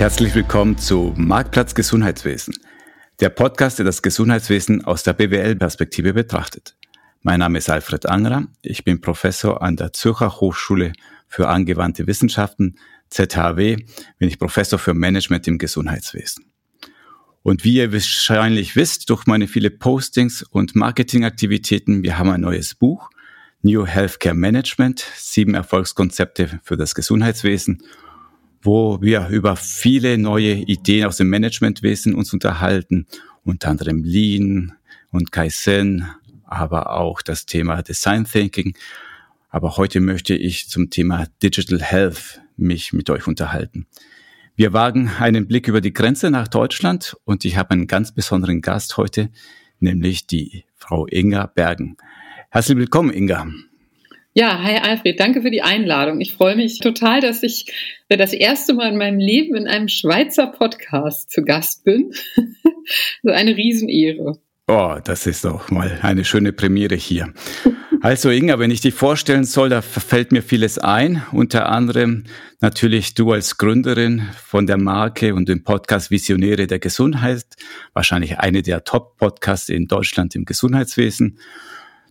Herzlich willkommen zu Marktplatz Gesundheitswesen, der Podcast, der das Gesundheitswesen aus der BWL-Perspektive betrachtet. Mein Name ist Alfred Angerer, ich bin Professor an der Zürcher Hochschule für angewandte Wissenschaften, ZHW, bin ich Professor für Management im Gesundheitswesen. Und wie ihr wahrscheinlich wisst, durch meine viele Postings und Marketingaktivitäten, wir haben ein neues Buch, New Healthcare Management, sieben Erfolgskonzepte für das Gesundheitswesen wo wir über viele neue Ideen aus dem Managementwesen uns unterhalten, unter anderem Lean und Kaizen, aber auch das Thema Design Thinking. Aber heute möchte ich zum Thema Digital Health mich mit euch unterhalten. Wir wagen einen Blick über die Grenze nach Deutschland und ich habe einen ganz besonderen Gast heute, nämlich die Frau Inga Bergen. Herzlich willkommen, Inga. Ja, hi Alfred, danke für die Einladung. Ich freue mich total, dass ich das erste Mal in meinem Leben in einem Schweizer Podcast zu Gast bin. so eine Riesenehre. Oh, das ist doch mal eine schöne Premiere hier. Also Inga, wenn ich dich vorstellen soll, da fällt mir vieles ein. Unter anderem natürlich du als Gründerin von der Marke und dem Podcast Visionäre der Gesundheit. Wahrscheinlich eine der Top-Podcasts in Deutschland im Gesundheitswesen.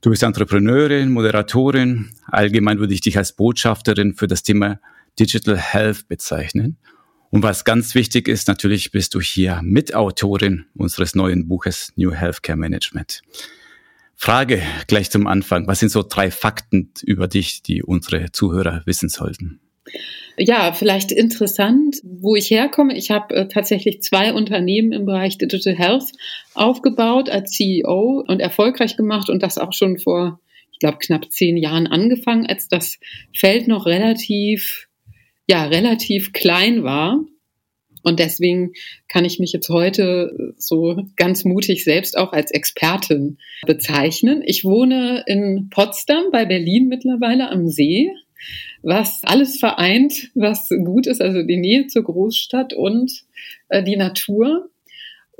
Du bist Entrepreneurin, Moderatorin. Allgemein würde ich dich als Botschafterin für das Thema Digital Health bezeichnen. Und was ganz wichtig ist, natürlich bist du hier Mitautorin unseres neuen Buches New Healthcare Management. Frage gleich zum Anfang. Was sind so drei Fakten über dich, die unsere Zuhörer wissen sollten? Ja, vielleicht interessant, wo ich herkomme. Ich habe äh, tatsächlich zwei Unternehmen im Bereich Digital Health aufgebaut als CEO und erfolgreich gemacht und das auch schon vor, ich glaube, knapp zehn Jahren angefangen, als das Feld noch relativ, ja, relativ klein war. Und deswegen kann ich mich jetzt heute so ganz mutig selbst auch als Expertin bezeichnen. Ich wohne in Potsdam bei Berlin mittlerweile am See was alles vereint, was gut ist, also die Nähe zur Großstadt und äh, die Natur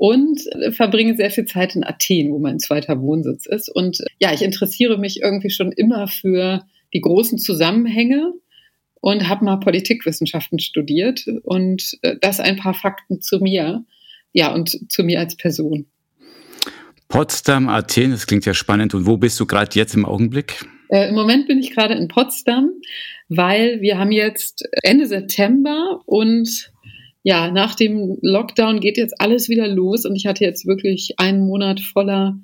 und äh, verbringe sehr viel Zeit in Athen, wo mein zweiter Wohnsitz ist. Und äh, ja, ich interessiere mich irgendwie schon immer für die großen Zusammenhänge und habe mal Politikwissenschaften studiert und äh, das ein paar Fakten zu mir, ja, und zu mir als Person. Potsdam, Athen, das klingt ja spannend. Und wo bist du gerade jetzt im Augenblick? Äh, Im Moment bin ich gerade in Potsdam, weil wir haben jetzt Ende September und ja, nach dem Lockdown geht jetzt alles wieder los und ich hatte jetzt wirklich einen Monat voller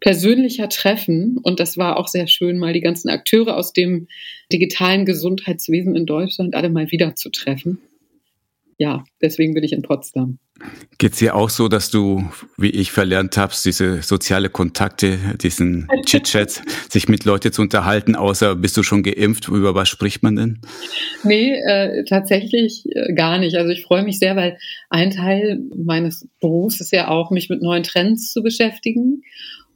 persönlicher Treffen und das war auch sehr schön, mal die ganzen Akteure aus dem digitalen Gesundheitswesen in Deutschland alle mal wieder zu treffen ja, deswegen bin ich in Potsdam. Geht es dir auch so, dass du, wie ich verlernt habe, diese soziale Kontakte, diesen Chit-Chats, sich mit Leuten zu unterhalten, außer bist du schon geimpft? Über was spricht man denn? Nee, äh, tatsächlich äh, gar nicht. Also ich freue mich sehr, weil ein Teil meines Berufs ist ja auch, mich mit neuen Trends zu beschäftigen.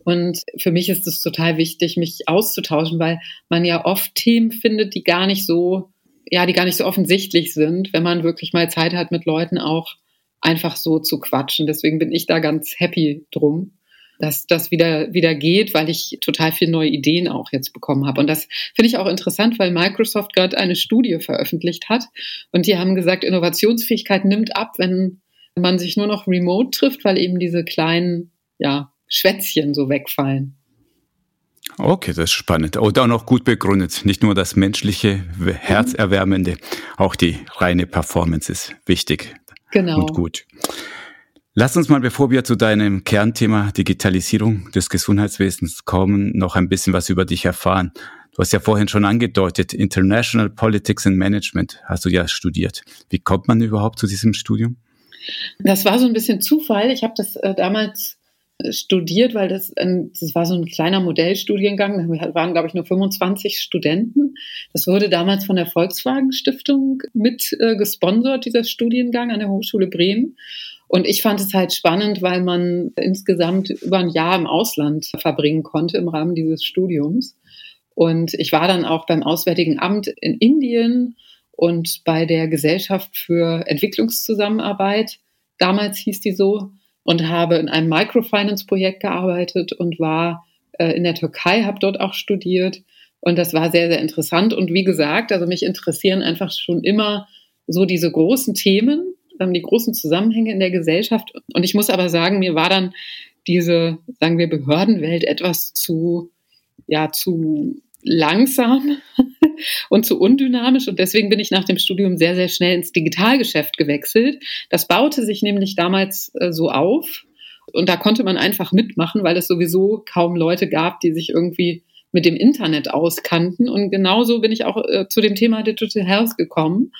Und für mich ist es total wichtig, mich auszutauschen, weil man ja oft Themen findet, die gar nicht so ja, die gar nicht so offensichtlich sind, wenn man wirklich mal Zeit hat, mit Leuten auch einfach so zu quatschen. Deswegen bin ich da ganz happy drum, dass das wieder, wieder geht, weil ich total viele neue Ideen auch jetzt bekommen habe. Und das finde ich auch interessant, weil Microsoft gerade eine Studie veröffentlicht hat und die haben gesagt, Innovationsfähigkeit nimmt ab, wenn man sich nur noch remote trifft, weil eben diese kleinen, ja, Schwätzchen so wegfallen. Okay, das ist spannend. Und auch noch gut begründet. Nicht nur das menschliche, herzerwärmende, auch die reine Performance ist wichtig. Genau. Und gut. Lass uns mal, bevor wir zu deinem Kernthema Digitalisierung des Gesundheitswesens kommen, noch ein bisschen was über dich erfahren. Du hast ja vorhin schon angedeutet, International Politics and Management hast du ja studiert. Wie kommt man überhaupt zu diesem Studium? Das war so ein bisschen Zufall. Ich habe das äh, damals studiert, weil das, das war so ein kleiner Modellstudiengang. Da waren, glaube ich, nur 25 Studenten. Das wurde damals von der Volkswagen Stiftung mit äh, gesponsert, dieser Studiengang an der Hochschule Bremen. Und ich fand es halt spannend, weil man insgesamt über ein Jahr im Ausland verbringen konnte im Rahmen dieses Studiums. Und ich war dann auch beim Auswärtigen Amt in Indien und bei der Gesellschaft für Entwicklungszusammenarbeit. Damals hieß die so und habe in einem Microfinance-Projekt gearbeitet und war äh, in der Türkei, habe dort auch studiert. Und das war sehr, sehr interessant. Und wie gesagt, also mich interessieren einfach schon immer so diese großen Themen ähm, die großen Zusammenhänge in der Gesellschaft. Und ich muss aber sagen, mir war dann diese, sagen wir, Behördenwelt etwas zu, ja, zu langsam und zu undynamisch. Und deswegen bin ich nach dem Studium sehr, sehr schnell ins Digitalgeschäft gewechselt. Das baute sich nämlich damals äh, so auf. Und da konnte man einfach mitmachen, weil es sowieso kaum Leute gab, die sich irgendwie mit dem Internet auskannten. Und genauso bin ich auch äh, zu dem Thema Digital Health gekommen.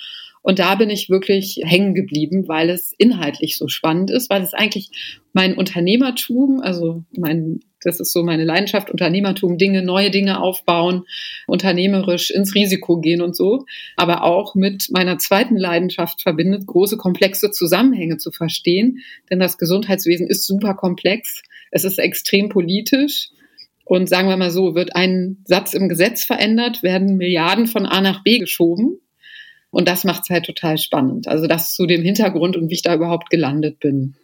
Und da bin ich wirklich hängen geblieben, weil es inhaltlich so spannend ist, weil es eigentlich mein Unternehmertum, also mein, das ist so meine Leidenschaft, Unternehmertum, Dinge, neue Dinge aufbauen, unternehmerisch ins Risiko gehen und so, aber auch mit meiner zweiten Leidenschaft verbindet, große komplexe Zusammenhänge zu verstehen. Denn das Gesundheitswesen ist super komplex. Es ist extrem politisch. Und sagen wir mal so, wird ein Satz im Gesetz verändert, werden Milliarden von A nach B geschoben. Und das macht es halt total spannend. Also das zu dem Hintergrund und wie ich da überhaupt gelandet bin.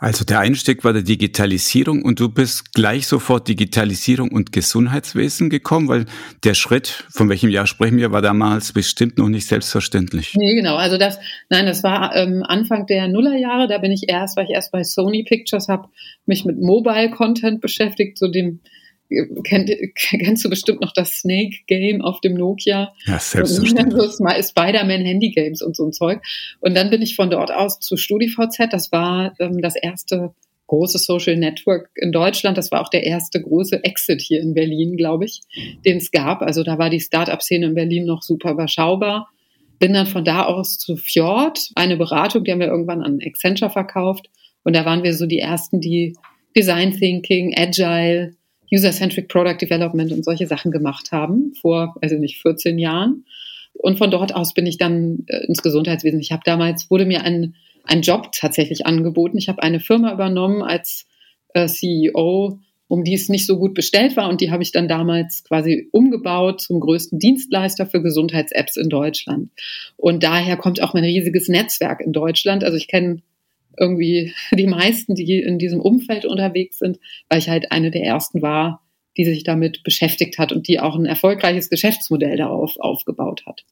Also der Einstieg war der Digitalisierung und du bist gleich sofort Digitalisierung und Gesundheitswesen gekommen, weil der Schritt, von welchem Jahr sprechen wir, war damals bestimmt noch nicht selbstverständlich. Nee, genau. Also das, nein, das war ähm, Anfang der Nullerjahre. Da bin ich erst, weil ich erst bei Sony Pictures habe mich mit Mobile Content beschäftigt, so dem Kennt, kennst du bestimmt noch das Snake Game auf dem Nokia? Ja, selbstverständlich. So Spider-Man Handy Games und so ein Zeug. Und dann bin ich von dort aus zu StudiVZ. Das war ähm, das erste große Social Network in Deutschland. Das war auch der erste große Exit hier in Berlin, glaube ich, den es gab. Also da war die Startup-Szene in Berlin noch super überschaubar. Bin dann von da aus zu Fjord, eine Beratung, die haben wir irgendwann an Accenture verkauft. Und da waren wir so die ersten, die Design Thinking, Agile, User-Centric Product Development und solche Sachen gemacht haben, vor, also nicht 14 Jahren. Und von dort aus bin ich dann äh, ins Gesundheitswesen. Ich habe damals, wurde mir ein, ein Job tatsächlich angeboten. Ich habe eine Firma übernommen als äh, CEO, um die es nicht so gut bestellt war. Und die habe ich dann damals quasi umgebaut zum größten Dienstleister für Gesundheits-Apps in Deutschland. Und daher kommt auch mein riesiges Netzwerk in Deutschland. Also ich kenne irgendwie die meisten, die in diesem Umfeld unterwegs sind, weil ich halt eine der ersten war, die sich damit beschäftigt hat und die auch ein erfolgreiches Geschäftsmodell darauf aufgebaut hat.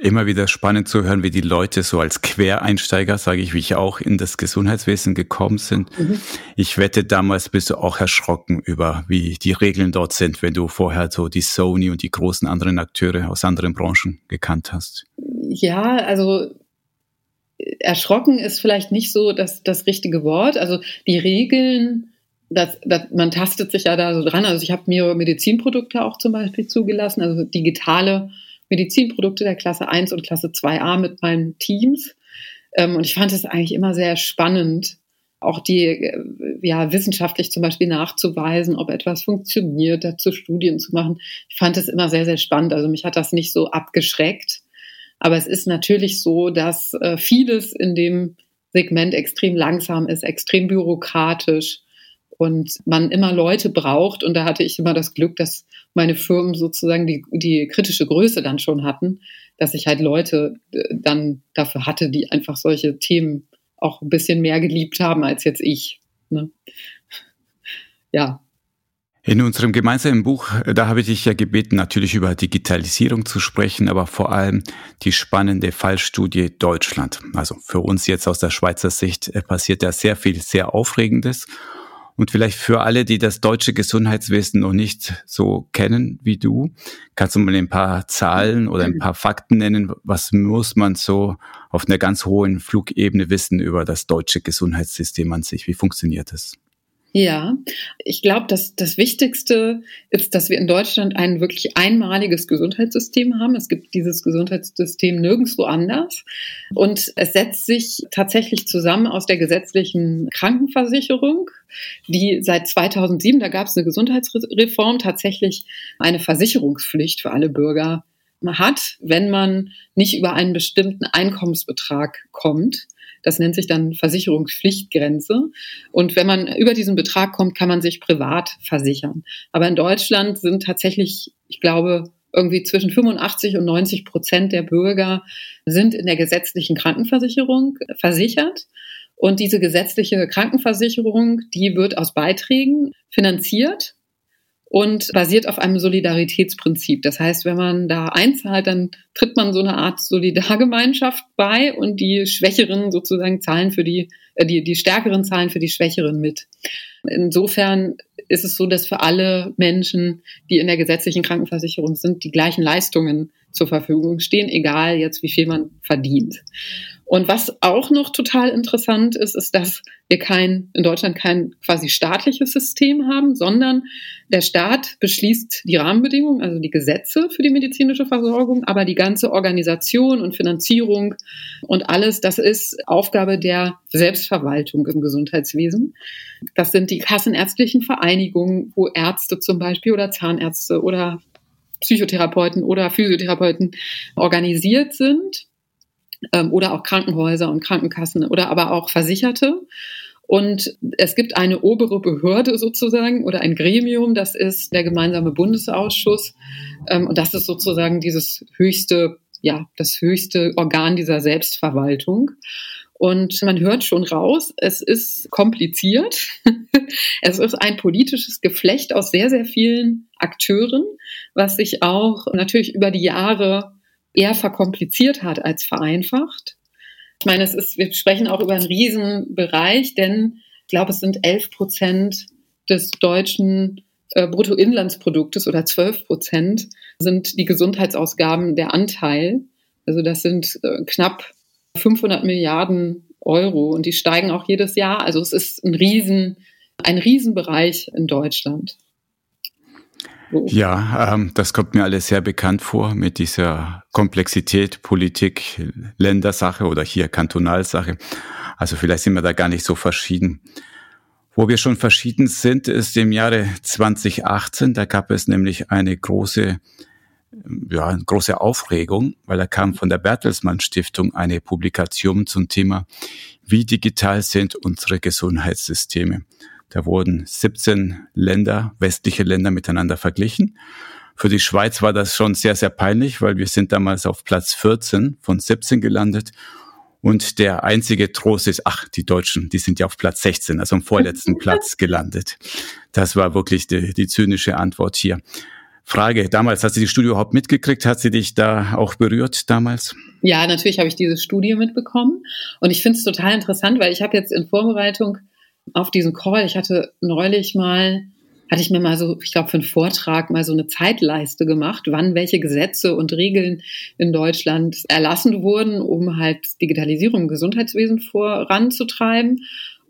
Immer wieder spannend zu hören, wie die Leute so als Quereinsteiger, sage ich, wie ich auch in das Gesundheitswesen gekommen sind. Mhm. Ich wette, damals bist du auch erschrocken über, wie die Regeln dort sind, wenn du vorher so die Sony und die großen anderen Akteure aus anderen Branchen gekannt hast. Ja, also erschrocken ist vielleicht nicht so das, das richtige Wort. Also die Regeln, das, das, man tastet sich ja da so dran. Also ich habe mir Medizinprodukte auch zum Beispiel zugelassen, also digitale Medizinprodukte der Klasse 1 und Klasse 2a mit meinen Teams. Ähm, und ich fand es eigentlich immer sehr spannend, auch die äh, ja wissenschaftlich zum Beispiel nachzuweisen, ob etwas funktioniert, dazu Studien zu machen. Ich fand es immer sehr, sehr spannend. Also mich hat das nicht so abgeschreckt. Aber es ist natürlich so, dass äh, vieles in dem Segment extrem langsam ist, extrem bürokratisch und man immer Leute braucht. Und da hatte ich immer das Glück, dass meine Firmen sozusagen die, die kritische Größe dann schon hatten, dass ich halt Leute äh, dann dafür hatte, die einfach solche Themen auch ein bisschen mehr geliebt haben als jetzt ich. Ne? Ja, in unserem gemeinsamen Buch, äh, da habe ich dich ja gebeten, natürlich über Digitalisierung zu sprechen, aber vor allem die spannende Fallstudie Deutschland. Also für uns jetzt aus der Schweizer Sicht äh, passiert da sehr viel, sehr Aufregendes. Und vielleicht für alle, die das deutsche Gesundheitswesen noch nicht so kennen wie du, kannst du mal ein paar Zahlen oder ein paar Fakten nennen? Was muss man so auf einer ganz hohen Flugebene wissen über das deutsche Gesundheitssystem an sich? Wie funktioniert es? Ja, ich glaube, dass das Wichtigste ist, dass wir in Deutschland ein wirklich einmaliges Gesundheitssystem haben. Es gibt dieses Gesundheitssystem nirgendwo anders. Und es setzt sich tatsächlich zusammen aus der gesetzlichen Krankenversicherung, die seit 2007, da gab es eine Gesundheitsreform, tatsächlich eine Versicherungspflicht für alle Bürger hat, wenn man nicht über einen bestimmten Einkommensbetrag kommt. Das nennt sich dann Versicherungspflichtgrenze. Und wenn man über diesen Betrag kommt, kann man sich privat versichern. Aber in Deutschland sind tatsächlich, ich glaube, irgendwie zwischen 85 und 90 Prozent der Bürger sind in der gesetzlichen Krankenversicherung versichert. Und diese gesetzliche Krankenversicherung, die wird aus Beiträgen finanziert und basiert auf einem Solidaritätsprinzip. Das heißt, wenn man da einzahlt, dann tritt man so eine Art Solidargemeinschaft bei und die Schwächeren sozusagen zahlen für die, äh, die, die Stärkeren zahlen für die Schwächeren mit. Insofern ist es so, dass für alle Menschen, die in der gesetzlichen Krankenversicherung sind, die gleichen Leistungen zur Verfügung stehen, egal jetzt wie viel man verdient. Und was auch noch total interessant ist, ist, dass wir kein, in Deutschland kein quasi staatliches System haben, sondern der Staat beschließt die Rahmenbedingungen, also die Gesetze für die medizinische Versorgung, aber die ganze Organisation und Finanzierung und alles, das ist Aufgabe der Selbstverwaltung im Gesundheitswesen. Das sind die kassenärztlichen Vereinigungen, wo Ärzte zum Beispiel oder Zahnärzte oder Psychotherapeuten oder Physiotherapeuten organisiert sind ähm, oder auch Krankenhäuser und Krankenkassen oder aber auch Versicherte. Und es gibt eine obere Behörde sozusagen oder ein Gremium, das ist der gemeinsame Bundesausschuss. Ähm, und das ist sozusagen dieses höchste, ja, das höchste Organ dieser Selbstverwaltung. Und man hört schon raus, es ist kompliziert. es ist ein politisches Geflecht aus sehr, sehr vielen Akteuren, was sich auch natürlich über die Jahre eher verkompliziert hat als vereinfacht. Ich meine, es ist, wir sprechen auch über einen Riesenbereich, denn ich glaube, es sind 11 Prozent des deutschen äh, Bruttoinlandsproduktes oder 12 Prozent sind die Gesundheitsausgaben der Anteil. Also das sind äh, knapp 500 Milliarden Euro und die steigen auch jedes Jahr. Also es ist ein Riesen, ein Riesenbereich in Deutschland. Ja, ähm, das kommt mir alles sehr bekannt vor mit dieser Komplexität, Politik, Ländersache oder hier Kantonalsache. Also vielleicht sind wir da gar nicht so verschieden. Wo wir schon verschieden sind, ist im Jahre 2018. Da gab es nämlich eine große, ja, eine große Aufregung, weil da kam von der Bertelsmann Stiftung eine Publikation zum Thema, wie digital sind unsere Gesundheitssysteme. Da wurden 17 Länder, westliche Länder miteinander verglichen. Für die Schweiz war das schon sehr, sehr peinlich, weil wir sind damals auf Platz 14 von 17 gelandet. Und der einzige Trost ist, ach, die Deutschen, die sind ja auf Platz 16, also am vorletzten Platz gelandet. Das war wirklich die, die zynische Antwort hier. Frage, damals, hast du die Studie überhaupt mitgekriegt? Hat sie dich da auch berührt damals? Ja, natürlich habe ich diese Studie mitbekommen. Und ich finde es total interessant, weil ich habe jetzt in Vorbereitung auf diesen Call. Ich hatte neulich mal, hatte ich mir mal so, ich glaube, für einen Vortrag mal so eine Zeitleiste gemacht, wann welche Gesetze und Regeln in Deutschland erlassen wurden, um halt Digitalisierung im Gesundheitswesen voranzutreiben.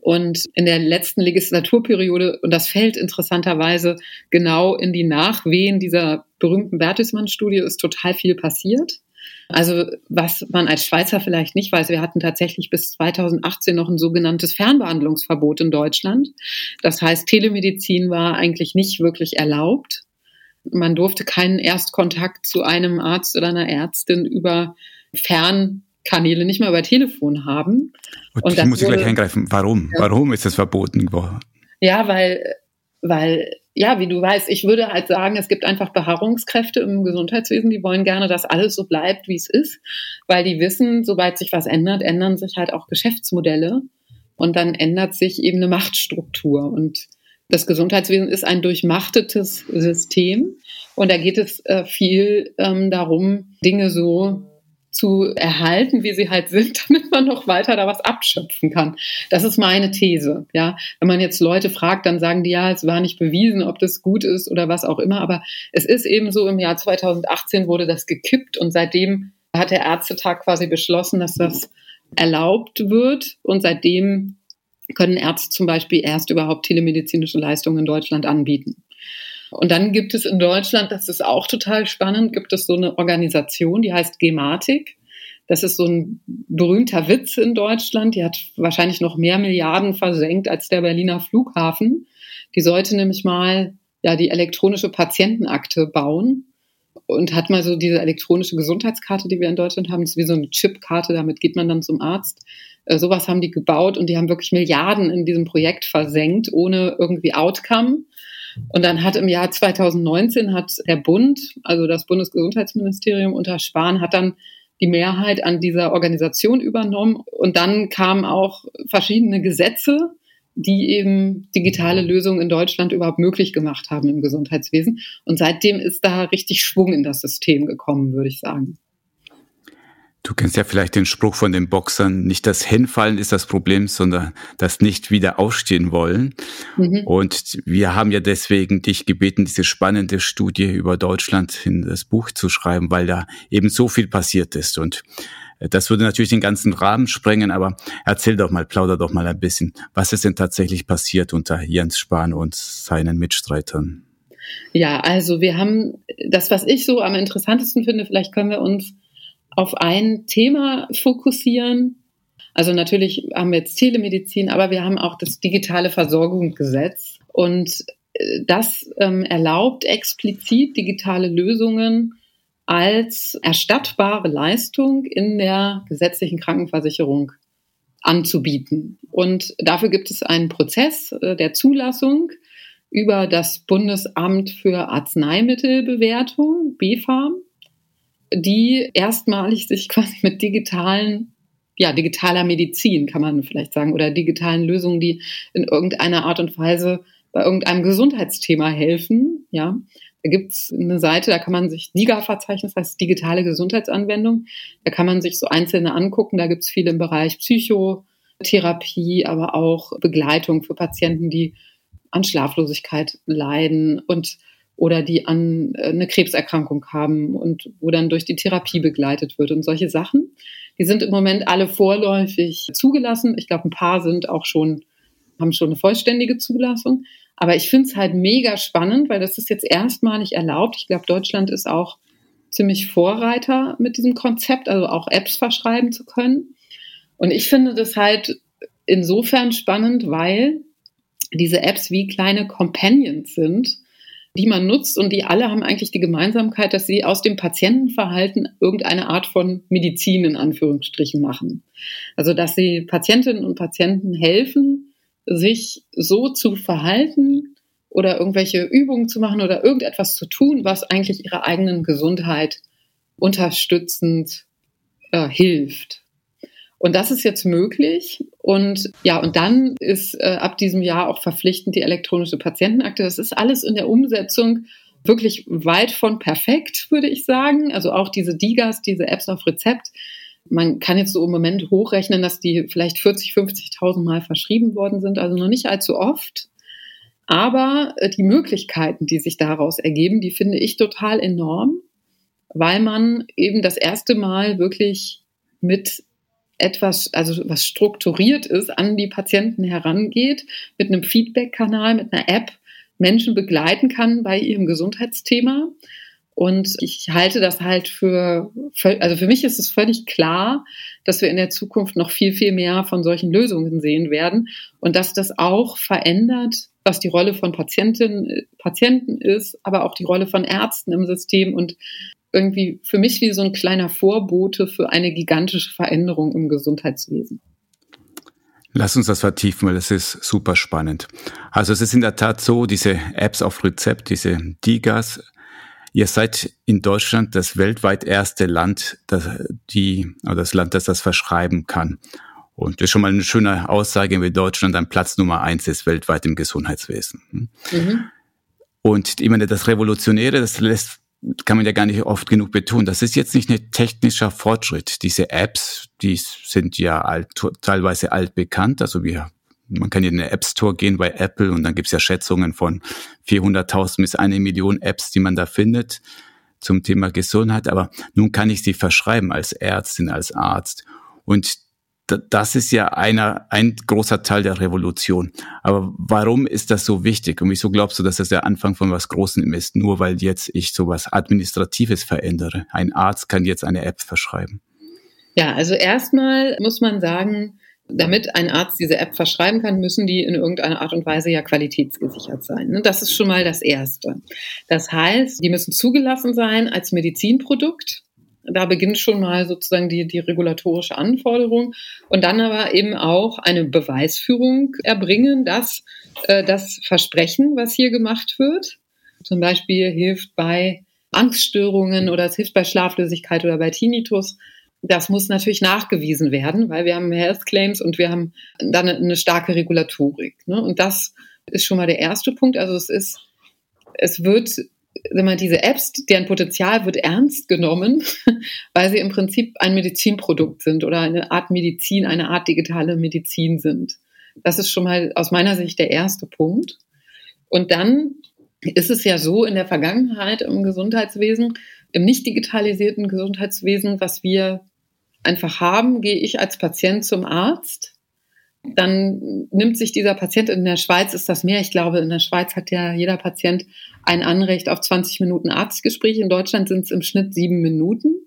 Und in der letzten Legislaturperiode, und das fällt interessanterweise genau in die Nachwehen dieser berühmten Bertelsmann-Studie, ist total viel passiert. Also was man als Schweizer vielleicht nicht weiß, wir hatten tatsächlich bis 2018 noch ein sogenanntes Fernbehandlungsverbot in Deutschland. Das heißt, Telemedizin war eigentlich nicht wirklich erlaubt. Man durfte keinen Erstkontakt zu einem Arzt oder einer Ärztin über Fernkanäle, nicht mal über Telefon haben. Und, Und ich muss ich gleich eingreifen. Warum? Ja. Warum ist das verboten worden? Ja, weil, weil ja, wie du weißt, ich würde halt sagen, es gibt einfach Beharrungskräfte im Gesundheitswesen, die wollen gerne, dass alles so bleibt, wie es ist, weil die wissen, sobald sich was ändert, ändern sich halt auch Geschäftsmodelle und dann ändert sich eben eine Machtstruktur. Und das Gesundheitswesen ist ein durchmachtetes System und da geht es äh, viel ähm, darum, Dinge so zu erhalten, wie sie halt sind, damit man noch weiter da was abschöpfen kann. Das ist meine These. Ja, wenn man jetzt Leute fragt, dann sagen die ja, es war nicht bewiesen, ob das gut ist oder was auch immer. Aber es ist eben so, im Jahr 2018 wurde das gekippt und seitdem hat der Ärztetag quasi beschlossen, dass das erlaubt wird und seitdem können Ärzte zum Beispiel erst überhaupt telemedizinische Leistungen in Deutschland anbieten. Und dann gibt es in Deutschland, das ist auch total spannend, gibt es so eine Organisation, die heißt Gematik. Das ist so ein berühmter Witz in Deutschland. Die hat wahrscheinlich noch mehr Milliarden versenkt als der Berliner Flughafen. Die sollte nämlich mal ja die elektronische Patientenakte bauen und hat mal so diese elektronische Gesundheitskarte, die wir in Deutschland haben, das ist wie so eine Chipkarte, damit geht man dann zum Arzt. Äh, sowas haben die gebaut und die haben wirklich Milliarden in diesem Projekt versenkt, ohne irgendwie Outcome. Und dann hat im Jahr 2019 hat der Bund, also das Bundesgesundheitsministerium unter Spahn, hat dann die Mehrheit an dieser Organisation übernommen. Und dann kamen auch verschiedene Gesetze, die eben digitale Lösungen in Deutschland überhaupt möglich gemacht haben im Gesundheitswesen. Und seitdem ist da richtig Schwung in das System gekommen, würde ich sagen. Du kennst ja vielleicht den Spruch von den Boxern, nicht das Hinfallen ist das Problem, sondern das nicht wieder aufstehen wollen. Mhm. Und wir haben ja deswegen dich gebeten, diese spannende Studie über Deutschland in das Buch zu schreiben, weil da eben so viel passiert ist. Und das würde natürlich den ganzen Rahmen sprengen, aber erzähl doch mal, plauder doch mal ein bisschen. Was ist denn tatsächlich passiert unter Jens Spahn und seinen Mitstreitern? Ja, also wir haben das, was ich so am interessantesten finde, vielleicht können wir uns auf ein Thema fokussieren. Also natürlich haben wir jetzt Telemedizin, aber wir haben auch das digitale Versorgungsgesetz und äh, das ähm, erlaubt explizit digitale Lösungen als erstattbare Leistung in der gesetzlichen Krankenversicherung anzubieten. Und dafür gibt es einen Prozess äh, der Zulassung über das Bundesamt für Arzneimittelbewertung, BfArM, die erstmalig sich quasi mit digitalen ja, digitaler Medizin, kann man vielleicht sagen, oder digitalen Lösungen, die in irgendeiner Art und Weise bei irgendeinem Gesundheitsthema helfen, ja, da gibt's eine Seite, da kann man sich DIGA-Verzeichnis, das heißt digitale Gesundheitsanwendung. Da kann man sich so einzelne angucken. Da gibt's viele im Bereich Psychotherapie, aber auch Begleitung für Patienten, die an Schlaflosigkeit leiden und oder die an äh, eine Krebserkrankung haben und wo dann durch die Therapie begleitet wird und solche Sachen. Die sind im Moment alle vorläufig zugelassen. Ich glaube, ein paar sind auch schon, haben schon eine vollständige Zulassung. Aber ich finde es halt mega spannend, weil das ist jetzt erstmalig erlaubt. Ich glaube, Deutschland ist auch ziemlich Vorreiter mit diesem Konzept, also auch Apps verschreiben zu können. Und ich finde das halt insofern spannend, weil diese Apps wie kleine Companions sind, die man nutzt und die alle haben eigentlich die Gemeinsamkeit, dass sie aus dem Patientenverhalten irgendeine Art von Medizin in Anführungsstrichen machen. Also dass sie Patientinnen und Patienten helfen, sich so zu verhalten oder irgendwelche Übungen zu machen oder irgendetwas zu tun, was eigentlich ihrer eigenen Gesundheit unterstützend äh, hilft. Und das ist jetzt möglich. Und ja, und dann ist äh, ab diesem Jahr auch verpflichtend die elektronische Patientenakte. Das ist alles in der Umsetzung wirklich weit von perfekt, würde ich sagen. Also auch diese DIGAs, diese Apps auf Rezept, man kann jetzt so im Moment hochrechnen, dass die vielleicht 40, 50.000 Mal verschrieben worden sind, also noch nicht allzu oft. Aber äh, die Möglichkeiten, die sich daraus ergeben, die finde ich total enorm, weil man eben das erste Mal wirklich mit etwas, also was strukturiert ist, an die Patienten herangeht, mit einem Feedback-Kanal, mit einer App Menschen begleiten kann bei ihrem Gesundheitsthema. Und ich halte das halt für, also für mich ist es völlig klar, dass wir in der Zukunft noch viel, viel mehr von solchen Lösungen sehen werden und dass das auch verändert, was die Rolle von Patientinnen, Patienten ist, aber auch die Rolle von Ärzten im System und irgendwie für mich wie so ein kleiner Vorbote für eine gigantische Veränderung im Gesundheitswesen. Lass uns das vertiefen, weil das ist super spannend. Also es ist in der Tat so, diese Apps auf Rezept, diese DIGAs, Ihr seid in Deutschland das weltweit erste Land, das, die, oder das Land, das das verschreiben kann. Und das ist schon mal eine schöne Aussage, wie Deutschland ein Platz Nummer eins ist weltweit im Gesundheitswesen. Mhm. Und ich meine, das Revolutionäre, das lässt, kann man ja gar nicht oft genug betonen. Das ist jetzt nicht ein technischer Fortschritt. Diese Apps, die sind ja alt, teilweise altbekannt. Also wir man kann in den App Store gehen bei Apple und dann gibt's ja Schätzungen von 400.000 bis eine Million Apps, die man da findet zum Thema Gesundheit. Aber nun kann ich sie verschreiben als Ärztin, als Arzt. Und das ist ja einer, ein großer Teil der Revolution. Aber warum ist das so wichtig? Und wieso glaubst du, dass das der Anfang von was Großem ist? Nur weil jetzt ich sowas Administratives verändere. Ein Arzt kann jetzt eine App verschreiben. Ja, also erstmal muss man sagen, damit ein Arzt diese App verschreiben kann, müssen die in irgendeiner Art und Weise ja qualitätsgesichert sein. Ne? Das ist schon mal das Erste. Das heißt, die müssen zugelassen sein als Medizinprodukt. Da beginnt schon mal sozusagen die, die regulatorische Anforderung und dann aber eben auch eine Beweisführung erbringen, dass äh, das Versprechen, was hier gemacht wird, zum Beispiel hilft bei Angststörungen oder es hilft bei Schlaflosigkeit oder bei Tinnitus, das muss natürlich nachgewiesen werden, weil wir haben Health Claims und wir haben dann eine starke Regulatorik. Ne? Und das ist schon mal der erste Punkt. Also es ist, es wird, man diese Apps, deren Potenzial wird ernst genommen, weil sie im Prinzip ein Medizinprodukt sind oder eine Art Medizin, eine Art digitale Medizin sind. Das ist schon mal aus meiner Sicht der erste Punkt. Und dann ist es ja so in der Vergangenheit im Gesundheitswesen, im nicht digitalisierten Gesundheitswesen, was wir einfach haben, gehe ich als Patient zum Arzt. Dann nimmt sich dieser Patient, in der Schweiz ist das mehr, ich glaube, in der Schweiz hat ja jeder Patient ein Anrecht auf 20 Minuten Arztgespräch. In Deutschland sind es im Schnitt sieben Minuten,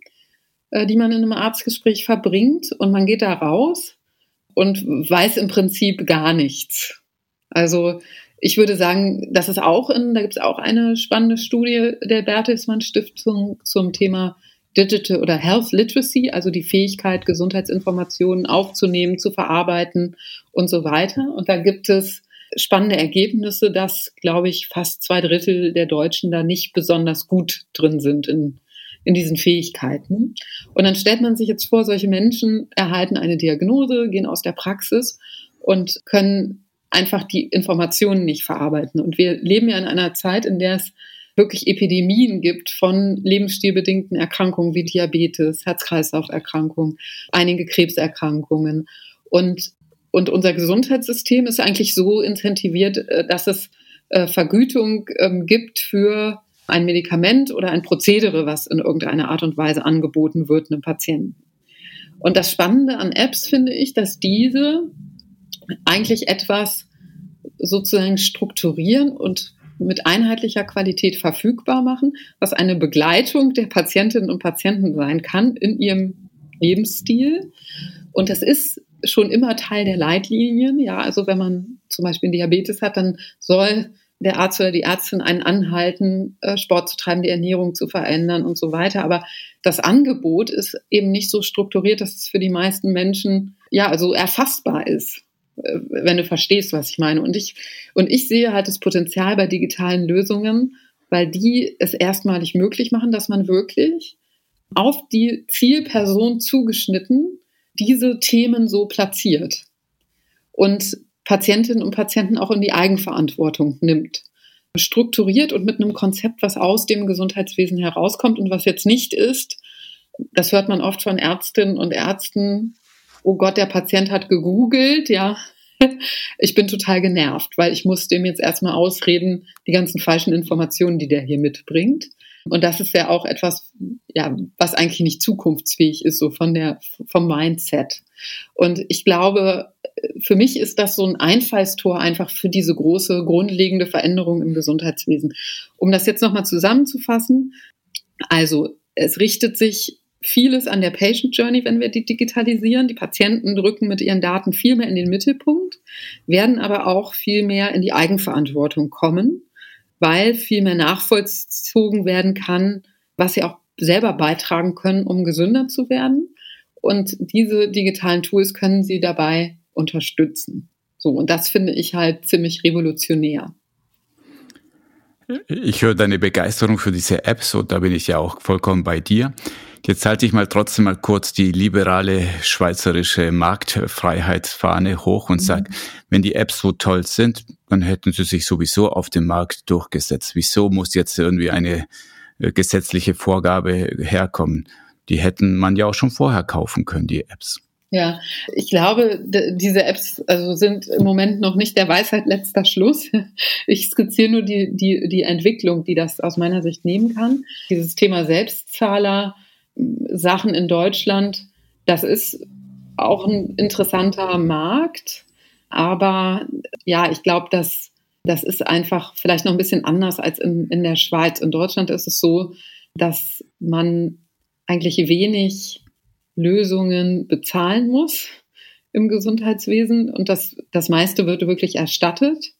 äh, die man in einem Arztgespräch verbringt. Und man geht da raus und weiß im Prinzip gar nichts. Also ich würde sagen, das ist auch in, da gibt es auch eine spannende Studie der Bertelsmann Stiftung zum Thema Digital oder Health Literacy, also die Fähigkeit, Gesundheitsinformationen aufzunehmen, zu verarbeiten und so weiter. Und da gibt es spannende Ergebnisse, dass, glaube ich, fast zwei Drittel der Deutschen da nicht besonders gut drin sind in, in diesen Fähigkeiten. Und dann stellt man sich jetzt vor, solche Menschen erhalten eine Diagnose, gehen aus der Praxis und können einfach die Informationen nicht verarbeiten. Und wir leben ja in einer Zeit, in der es wirklich Epidemien gibt von lebensstilbedingten Erkrankungen wie Diabetes, Herz-Kreislauf-Erkrankungen, einige Krebserkrankungen. Und, und unser Gesundheitssystem ist eigentlich so incentiviert, äh, dass es äh, Vergütung ähm, gibt für ein Medikament oder ein Prozedere, was in irgendeiner Art und Weise angeboten wird einem Patienten. Und das Spannende an Apps finde ich, dass diese eigentlich etwas sozusagen strukturieren und mit einheitlicher Qualität verfügbar machen, was eine Begleitung der Patientinnen und Patienten sein kann in ihrem Lebensstil. Und das ist schon immer Teil der Leitlinien. Ja, also wenn man zum Beispiel Diabetes hat, dann soll der Arzt oder die Ärztin einen anhalten, äh, Sport zu treiben, die Ernährung zu verändern und so weiter. Aber das Angebot ist eben nicht so strukturiert, dass es für die meisten Menschen ja also erfassbar ist. Äh, wenn du verstehst, was ich meine. Und ich, und ich sehe halt das Potenzial bei digitalen Lösungen, weil die es erstmalig möglich machen, dass man wirklich auf die Zielperson zugeschnitten diese Themen so platziert und Patientinnen und Patienten auch in die Eigenverantwortung nimmt. Strukturiert und mit einem Konzept, was aus dem Gesundheitswesen herauskommt und was jetzt nicht ist, das hört man oft von Ärztinnen und Ärzten, oh Gott, der Patient hat gegoogelt, ja. Ich bin total genervt, weil ich muss dem jetzt erstmal ausreden, die ganzen falschen Informationen, die der hier mitbringt. Und das ist ja auch etwas, ja, was eigentlich nicht zukunftsfähig ist, so von der, vom Mindset. Und ich glaube, für mich ist das so ein Einfallstor einfach für diese große, grundlegende Veränderung im Gesundheitswesen. Um das jetzt nochmal zusammenzufassen. Also, es richtet sich vieles an der Patient Journey, wenn wir die digitalisieren. Die Patienten drücken mit ihren Daten viel mehr in den Mittelpunkt, werden aber auch viel mehr in die Eigenverantwortung kommen, weil viel mehr nachvollzogen werden kann, was sie auch selber beitragen können, um gesünder zu werden. Und diese digitalen Tools können sie dabei unterstützen. So, und das finde ich halt ziemlich revolutionär. Ich höre deine Begeisterung für diese Apps und da bin ich ja auch vollkommen bei dir. Jetzt halte ich mal trotzdem mal kurz die liberale schweizerische Marktfreiheitsfahne hoch und sage, mhm. wenn die Apps so toll sind, dann hätten sie sich sowieso auf dem Markt durchgesetzt. Wieso muss jetzt irgendwie eine äh, gesetzliche Vorgabe herkommen? Die hätten man ja auch schon vorher kaufen können, die Apps. Ja, ich glaube, diese Apps also sind im Moment noch nicht der Weisheit letzter Schluss. Ich skizziere nur die, die, die Entwicklung, die das aus meiner Sicht nehmen kann. Dieses Thema Selbstzahler, Sachen in Deutschland, das ist auch ein interessanter Markt. Aber ja, ich glaube, dass das ist einfach vielleicht noch ein bisschen anders als in, in der Schweiz. In Deutschland ist es so, dass man eigentlich wenig Lösungen bezahlen muss im Gesundheitswesen und das, das meiste wird wirklich erstattet.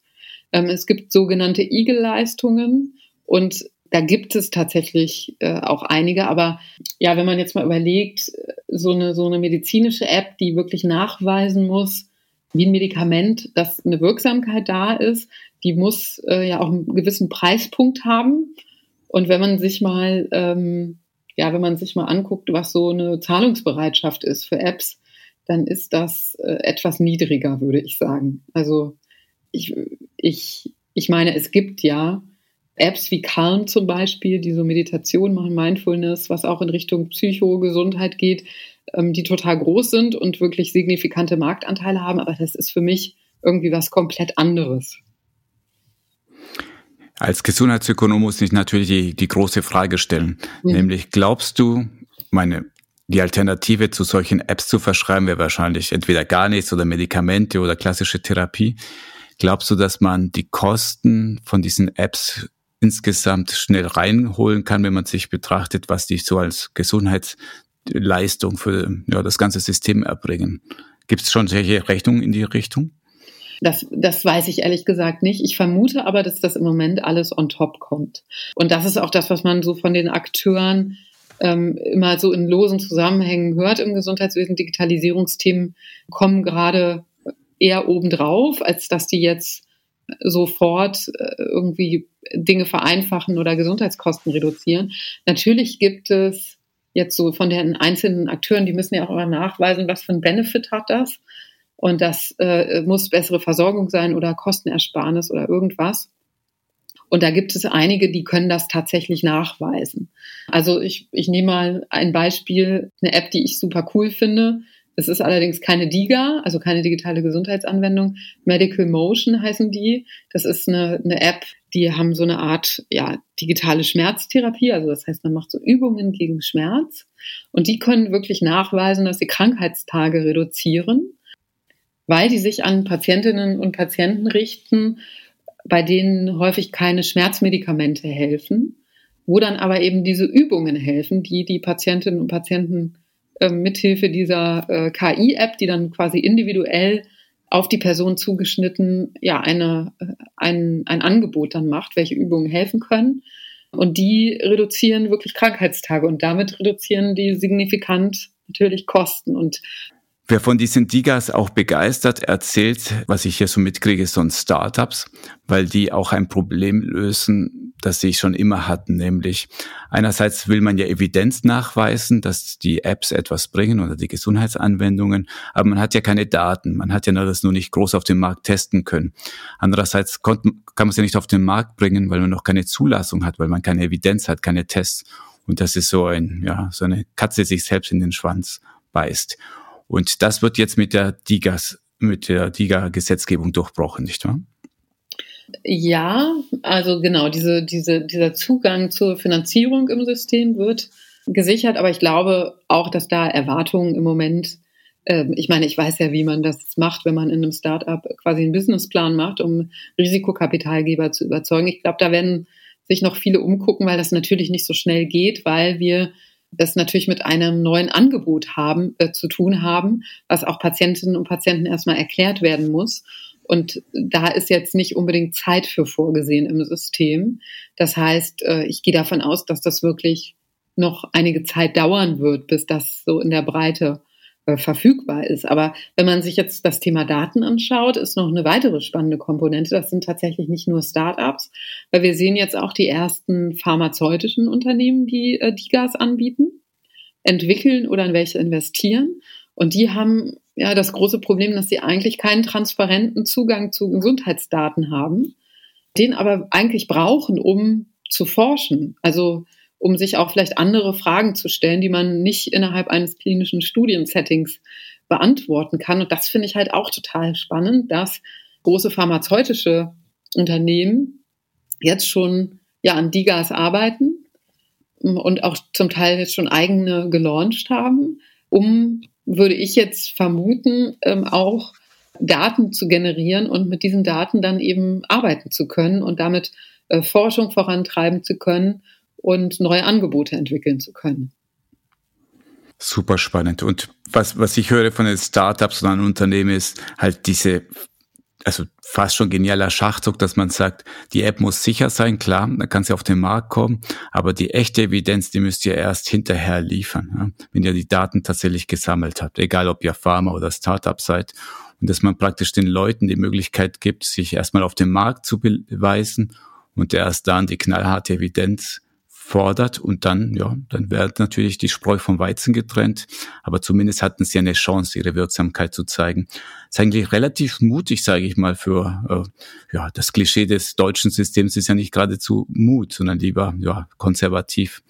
Ähm, es gibt sogenannte Eagle-Leistungen und da gibt es tatsächlich äh, auch einige, aber ja, wenn man jetzt mal überlegt, so eine, so eine medizinische App, die wirklich nachweisen muss, wie ein Medikament, dass eine Wirksamkeit da ist, die muss äh, ja auch einen gewissen Preispunkt haben. Und wenn man sich mal ähm, ja, wenn man sich mal anguckt, was so eine Zahlungsbereitschaft ist für Apps, dann ist das äh, etwas niedriger, würde ich sagen. Also ich, ich, ich meine, es gibt ja Apps wie Calm zum Beispiel, die so Meditation machen, Mindfulness, was auch in Richtung Psychogesundheit geht, ähm, die total groß sind und wirklich signifikante Marktanteile haben. Aber das ist für mich irgendwie was komplett anderes. Als Gesundheitsökonom muss ich natürlich die, die große Frage stellen, mhm. nämlich glaubst du, meine die Alternative zu solchen Apps zu verschreiben wäre wahrscheinlich entweder gar nichts oder Medikamente oder klassische Therapie. Glaubst du, dass man die Kosten von diesen Apps insgesamt schnell reinholen kann, wenn man sich betrachtet, was die so als Gesundheitsleistung für ja, das ganze System erbringen? Gibt es schon solche Rechnungen in die Richtung? Das, das weiß ich ehrlich gesagt nicht. Ich vermute aber, dass das im Moment alles on top kommt. Und das ist auch das, was man so von den Akteuren ähm, immer so in losen Zusammenhängen hört im Gesundheitswesen. Digitalisierungsthemen kommen gerade eher obendrauf, als dass die jetzt sofort äh, irgendwie Dinge vereinfachen oder Gesundheitskosten reduzieren. Natürlich gibt es jetzt so von den einzelnen Akteuren, die müssen ja auch immer nachweisen, was für ein Benefit hat das. Und das äh, muss bessere Versorgung sein oder Kostenersparnis oder irgendwas. Und da gibt es einige, die können das tatsächlich nachweisen. Also ich, ich nehme mal ein Beispiel, eine App, die ich super cool finde. Es ist allerdings keine DIGA, also keine digitale Gesundheitsanwendung. Medical Motion heißen die. Das ist eine, eine App, die haben so eine Art ja, digitale Schmerztherapie. Also das heißt, man macht so Übungen gegen Schmerz. Und die können wirklich nachweisen, dass sie Krankheitstage reduzieren weil die sich an Patientinnen und Patienten richten, bei denen häufig keine Schmerzmedikamente helfen, wo dann aber eben diese Übungen helfen, die die Patientinnen und Patienten äh, mithilfe dieser äh, KI-App, die dann quasi individuell auf die Person zugeschnitten ja eine, äh, ein, ein Angebot dann macht, welche Übungen helfen können. Und die reduzieren wirklich Krankheitstage und damit reduzieren die signifikant natürlich Kosten. Und Wer von diesen Digas auch begeistert erzählt, was ich hier so mitkriege, sind Startups, weil die auch ein Problem lösen, das sie schon immer hatten, nämlich einerseits will man ja Evidenz nachweisen, dass die Apps etwas bringen oder die Gesundheitsanwendungen, aber man hat ja keine Daten, man hat ja nur das nur nicht groß auf dem Markt testen können. Andererseits kann man es ja nicht auf den Markt bringen, weil man noch keine Zulassung hat, weil man keine Evidenz hat, keine Tests. Und das ist so ein, ja, so eine Katze sich selbst in den Schwanz beißt. Und das wird jetzt mit der DIGAS, mit der DIGA-Gesetzgebung durchbrochen, nicht wahr? Ja, also genau, diese, diese, dieser Zugang zur Finanzierung im System wird gesichert, aber ich glaube auch, dass da Erwartungen im Moment, äh, ich meine, ich weiß ja, wie man das macht, wenn man in einem Startup quasi einen Businessplan macht, um Risikokapitalgeber zu überzeugen. Ich glaube, da werden sich noch viele umgucken, weil das natürlich nicht so schnell geht, weil wir das natürlich mit einem neuen Angebot haben, äh, zu tun haben, was auch Patientinnen und Patienten erstmal erklärt werden muss. Und da ist jetzt nicht unbedingt Zeit für vorgesehen im System. Das heißt, äh, ich gehe davon aus, dass das wirklich noch einige Zeit dauern wird, bis das so in der Breite äh, verfügbar ist. Aber wenn man sich jetzt das Thema Daten anschaut, ist noch eine weitere spannende Komponente. Das sind tatsächlich nicht nur Startups, weil wir sehen jetzt auch die ersten pharmazeutischen Unternehmen, die äh, Gas anbieten, entwickeln oder in welche investieren. Und die haben ja das große Problem, dass sie eigentlich keinen transparenten Zugang zu Gesundheitsdaten haben, den aber eigentlich brauchen, um zu forschen. Also um sich auch vielleicht andere Fragen zu stellen, die man nicht innerhalb eines klinischen Studiensettings beantworten kann. Und das finde ich halt auch total spannend, dass große pharmazeutische Unternehmen jetzt schon ja an Digas arbeiten und auch zum Teil jetzt schon eigene gelauncht haben, um, würde ich jetzt vermuten, ähm, auch Daten zu generieren und mit diesen Daten dann eben arbeiten zu können und damit äh, Forschung vorantreiben zu können und neue Angebote entwickeln zu können. Super spannend. Und was, was ich höre von den Startups und anderen Unternehmen ist halt diese, also fast schon genialer Schachzug, dass man sagt, die App muss sicher sein, klar, dann kann sie auf den Markt kommen, aber die echte Evidenz, die müsst ihr erst hinterher liefern, ja, wenn ihr die Daten tatsächlich gesammelt habt, egal ob ihr Pharma oder Startup seid. Und dass man praktisch den Leuten die Möglichkeit gibt, sich erstmal auf dem Markt zu beweisen und erst dann die knallharte Evidenz fordert und dann, ja, dann wird natürlich die Spreu vom Weizen getrennt. Aber zumindest hatten sie eine Chance, ihre Wirksamkeit zu zeigen. Das ist eigentlich relativ mutig, sage ich mal, für äh, ja, das Klischee des deutschen Systems ist ja nicht geradezu Mut, sondern lieber ja, konservativ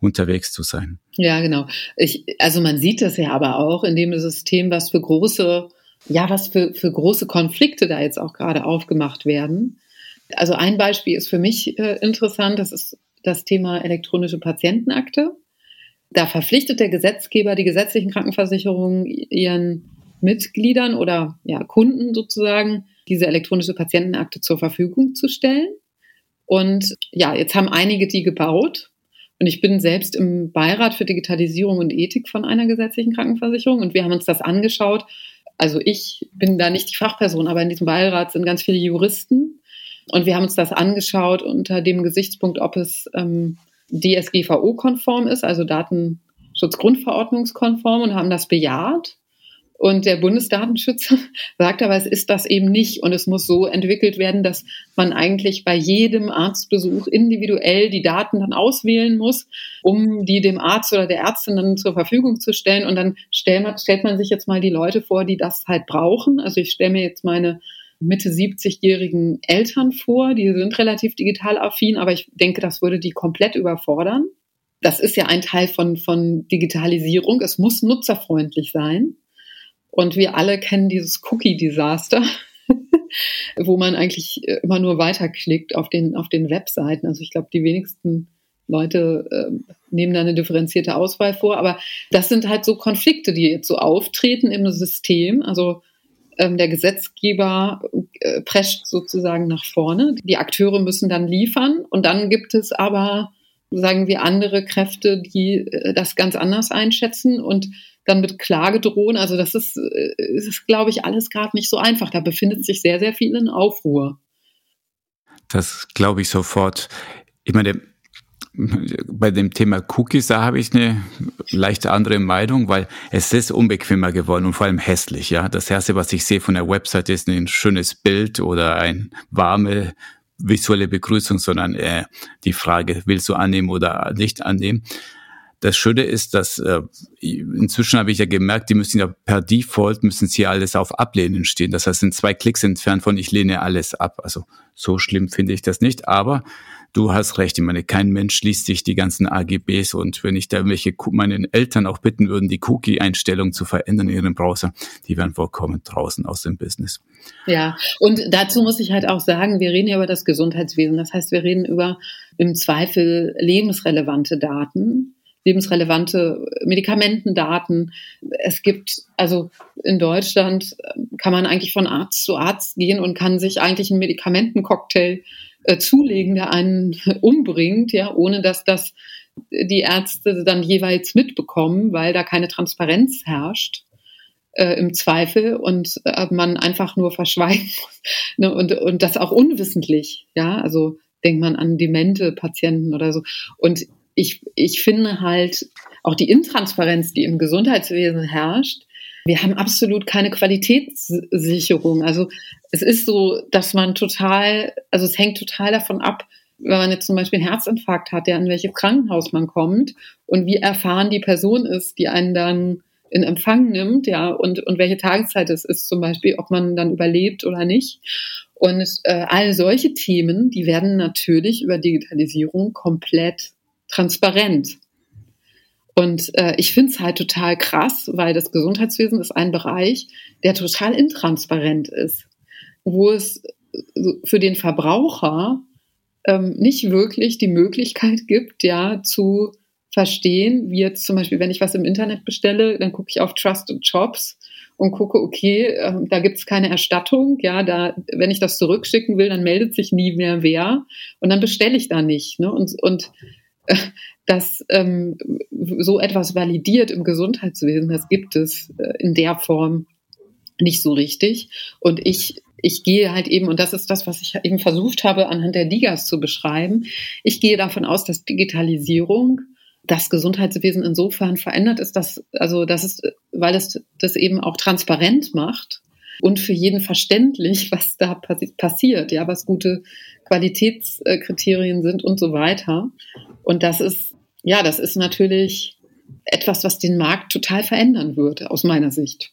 unterwegs zu sein. Ja, genau. Ich, also man sieht das ja aber auch in dem System, was für große, ja, was für, für große Konflikte da jetzt auch gerade aufgemacht werden. Also ein Beispiel ist für mich äh, interessant, das ist das Thema elektronische Patientenakte. Da verpflichtet der Gesetzgeber die gesetzlichen Krankenversicherungen ihren Mitgliedern oder ja, Kunden sozusagen diese elektronische Patientenakte zur Verfügung zu stellen. Und ja, jetzt haben einige die gebaut. Und ich bin selbst im Beirat für Digitalisierung und Ethik von einer gesetzlichen Krankenversicherung und wir haben uns das angeschaut. Also ich bin da nicht die Fachperson, aber in diesem Beirat sind ganz viele Juristen und wir haben uns das angeschaut unter dem Gesichtspunkt, ob es ähm, DSGVO-konform ist, also Datenschutzgrundverordnungskonform und haben das bejaht. Und der Bundesdatenschützer sagt aber, es ist das eben nicht. Und es muss so entwickelt werden, dass man eigentlich bei jedem Arztbesuch individuell die Daten dann auswählen muss, um die dem Arzt oder der Ärztin dann zur Verfügung zu stellen. Und dann stellt man, stellt man sich jetzt mal die Leute vor, die das halt brauchen. Also ich stelle mir jetzt meine Mitte 70-jährigen Eltern vor. Die sind relativ digital affin, aber ich denke, das würde die komplett überfordern. Das ist ja ein Teil von, von Digitalisierung. Es muss nutzerfreundlich sein. Und wir alle kennen dieses Cookie-Desaster, wo man eigentlich immer nur weiterklickt auf den, auf den Webseiten. Also ich glaube, die wenigsten Leute äh, nehmen da eine differenzierte Auswahl vor. Aber das sind halt so Konflikte, die jetzt so auftreten im System. Also der Gesetzgeber äh, prescht sozusagen nach vorne. Die Akteure müssen dann liefern und dann gibt es aber, sagen wir, andere Kräfte, die äh, das ganz anders einschätzen und dann mit Klage drohen. Also das ist, äh, ist glaube ich, alles gerade nicht so einfach. Da befindet sich sehr, sehr viel in Aufruhr. Das glaube ich sofort. Ich meine, bei dem Thema Cookies, da habe ich eine leicht andere Meinung, weil es ist unbequemer geworden und vor allem hässlich. Ja, das erste, was ich sehe von der Website, ist ein schönes Bild oder ein warme visuelle Begrüßung, sondern äh, die Frage, willst du annehmen oder nicht annehmen? Das Schöne ist, dass äh, inzwischen habe ich ja gemerkt, die müssen ja per Default müssen sie alles auf Ablehnen stehen. Das heißt, sind zwei Klicks entfernt von ich lehne alles ab. Also so schlimm finde ich das nicht. Aber du hast recht. Ich meine, kein Mensch liest sich die ganzen AGBs und wenn ich da welche meinen Eltern auch bitten würden, die Cookie-Einstellung zu verändern in ihrem Browser, die wären vollkommen draußen aus dem Business. Ja, und dazu muss ich halt auch sagen, wir reden ja über das Gesundheitswesen. Das heißt, wir reden über im Zweifel lebensrelevante Daten lebensrelevante Medikamentendaten. Es gibt, also in Deutschland kann man eigentlich von Arzt zu Arzt gehen und kann sich eigentlich einen Medikamentencocktail äh, zulegen, der einen umbringt, ja, ohne dass das die Ärzte dann jeweils mitbekommen, weil da keine Transparenz herrscht. Äh, im Zweifel und äh, man einfach nur verschweigen muss ne, und, und das auch unwissentlich, ja, also denkt man an demente Patienten oder so und ich, ich finde halt auch die Intransparenz, die im Gesundheitswesen herrscht, wir haben absolut keine Qualitätssicherung. Also es ist so, dass man total, also es hängt total davon ab, wenn man jetzt zum Beispiel einen Herzinfarkt hat, ja, an welches Krankenhaus man kommt und wie erfahren die Person ist, die einen dann in Empfang nimmt, ja, und, und welche Tageszeit es ist, zum Beispiel, ob man dann überlebt oder nicht. Und äh, all solche Themen, die werden natürlich über Digitalisierung komplett transparent. Und äh, ich finde es halt total krass, weil das Gesundheitswesen ist ein Bereich, der total intransparent ist, wo es für den Verbraucher ähm, nicht wirklich die Möglichkeit gibt, ja, zu verstehen, wie jetzt zum Beispiel, wenn ich was im Internet bestelle, dann gucke ich auf Trusted Jobs und gucke, okay, äh, da gibt es keine Erstattung, ja, da, wenn ich das zurückschicken will, dann meldet sich nie mehr wer und dann bestelle ich da nicht. Ne? Und, und dass ähm, so etwas validiert im Gesundheitswesen, das gibt es äh, in der Form nicht so richtig. Und ich, ich gehe halt eben, und das ist das, was ich eben versucht habe, anhand der Digas zu beschreiben, ich gehe davon aus, dass Digitalisierung das Gesundheitswesen insofern verändert ist, dass, also, das ist, weil es das eben auch transparent macht und für jeden verständlich, was da passi passiert, ja, was gute Qualitätskriterien sind und so weiter. Und das ist, ja, das ist natürlich etwas, was den Markt total verändern wird, aus meiner Sicht.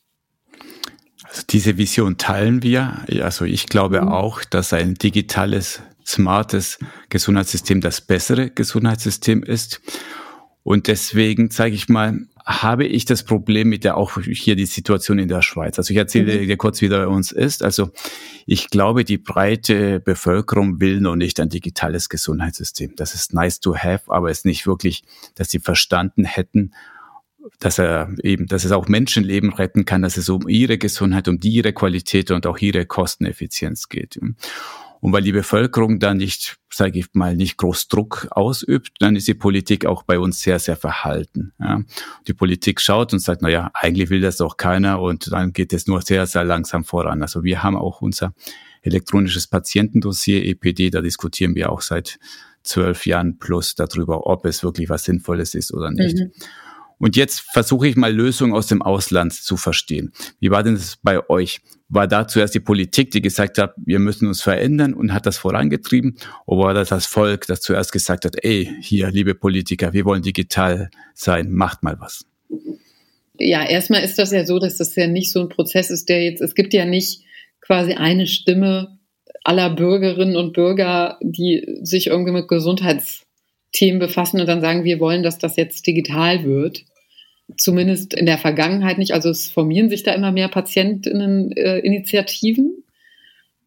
Also diese Vision teilen wir. Also ich glaube mhm. auch, dass ein digitales, smartes Gesundheitssystem das bessere Gesundheitssystem ist. Und deswegen zeige ich mal, habe ich das Problem mit der auch hier die Situation in der Schweiz. Also ich erzähle mhm. dir kurz, wie bei uns ist. Also ich glaube, die breite Bevölkerung will noch nicht ein digitales Gesundheitssystem. Das ist nice to have, aber es ist nicht wirklich, dass sie verstanden hätten, dass er eben, dass es auch Menschenleben retten kann, dass es um ihre Gesundheit, um ihre Qualität und auch ihre Kosteneffizienz geht. Und weil die Bevölkerung da nicht, sage ich mal, nicht groß Druck ausübt, dann ist die Politik auch bei uns sehr, sehr verhalten. Ja. Die Politik schaut und sagt, na ja, eigentlich will das doch keiner und dann geht es nur sehr, sehr langsam voran. Also wir haben auch unser elektronisches Patientendossier EPD, da diskutieren wir auch seit zwölf Jahren plus darüber, ob es wirklich was Sinnvolles ist oder nicht. Mhm. Und jetzt versuche ich mal Lösungen aus dem Ausland zu verstehen. Wie war denn das bei euch? War da zuerst die Politik, die gesagt hat, wir müssen uns verändern und hat das vorangetrieben? Oder war das das Volk, das zuerst gesagt hat, ey, hier, liebe Politiker, wir wollen digital sein, macht mal was? Ja, erstmal ist das ja so, dass das ja nicht so ein Prozess ist, der jetzt, es gibt ja nicht quasi eine Stimme aller Bürgerinnen und Bürger, die sich irgendwie mit Gesundheitsthemen befassen und dann sagen, wir wollen, dass das jetzt digital wird, zumindest in der Vergangenheit nicht. Also es formieren sich da immer mehr Patientinneninitiativen. Äh,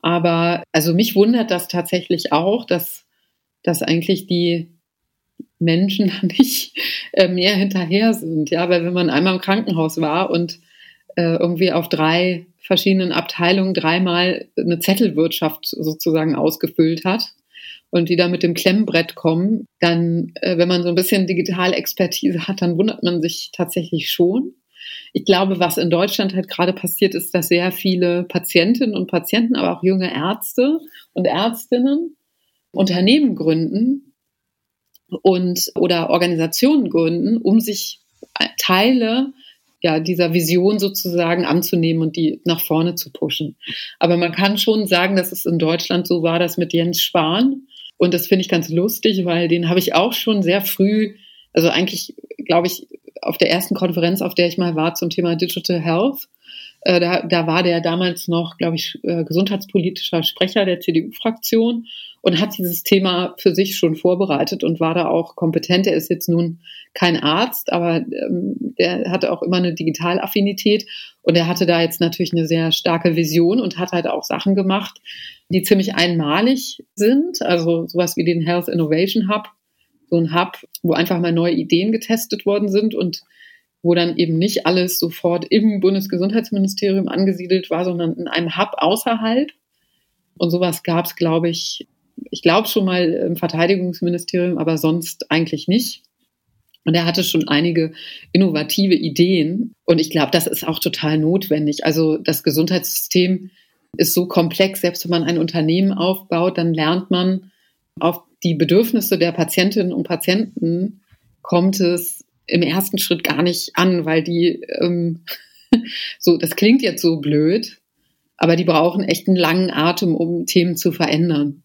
Aber also mich wundert das tatsächlich auch, dass, dass eigentlich die Menschen nicht äh, mehr hinterher sind. Ja, weil wenn man einmal im Krankenhaus war und äh, irgendwie auf drei verschiedenen Abteilungen dreimal eine Zettelwirtschaft sozusagen ausgefüllt hat, und die da mit dem Klemmbrett kommen, dann, äh, wenn man so ein bisschen Digitalexpertise hat, dann wundert man sich tatsächlich schon. Ich glaube, was in Deutschland halt gerade passiert, ist, dass sehr viele Patientinnen und Patienten, aber auch junge Ärzte und Ärztinnen Unternehmen gründen und oder Organisationen gründen, um sich Teile ja, dieser Vision sozusagen anzunehmen und die nach vorne zu pushen. Aber man kann schon sagen, dass es in Deutschland so war, dass mit Jens Spahn und das finde ich ganz lustig, weil den habe ich auch schon sehr früh, also eigentlich, glaube ich, auf der ersten Konferenz, auf der ich mal war zum Thema Digital Health, äh, da, da war der damals noch, glaube ich, äh, gesundheitspolitischer Sprecher der CDU-Fraktion und hat dieses Thema für sich schon vorbereitet und war da auch kompetent. Er ist jetzt nun kein Arzt, aber ähm, der hatte auch immer eine Digitalaffinität und er hatte da jetzt natürlich eine sehr starke Vision und hat halt auch Sachen gemacht, die ziemlich einmalig sind. Also sowas wie den Health Innovation Hub, so ein Hub, wo einfach mal neue Ideen getestet worden sind und wo dann eben nicht alles sofort im Bundesgesundheitsministerium angesiedelt war, sondern in einem Hub außerhalb. Und sowas gab es, glaube ich, ich glaube schon mal im Verteidigungsministerium, aber sonst eigentlich nicht. Und er hatte schon einige innovative Ideen. Und ich glaube, das ist auch total notwendig. Also das Gesundheitssystem ist so komplex. Selbst wenn man ein Unternehmen aufbaut, dann lernt man auf die Bedürfnisse der Patientinnen und Patienten kommt es im ersten Schritt gar nicht an, weil die ähm, so, das klingt jetzt so blöd, aber die brauchen echt einen langen Atem, um Themen zu verändern.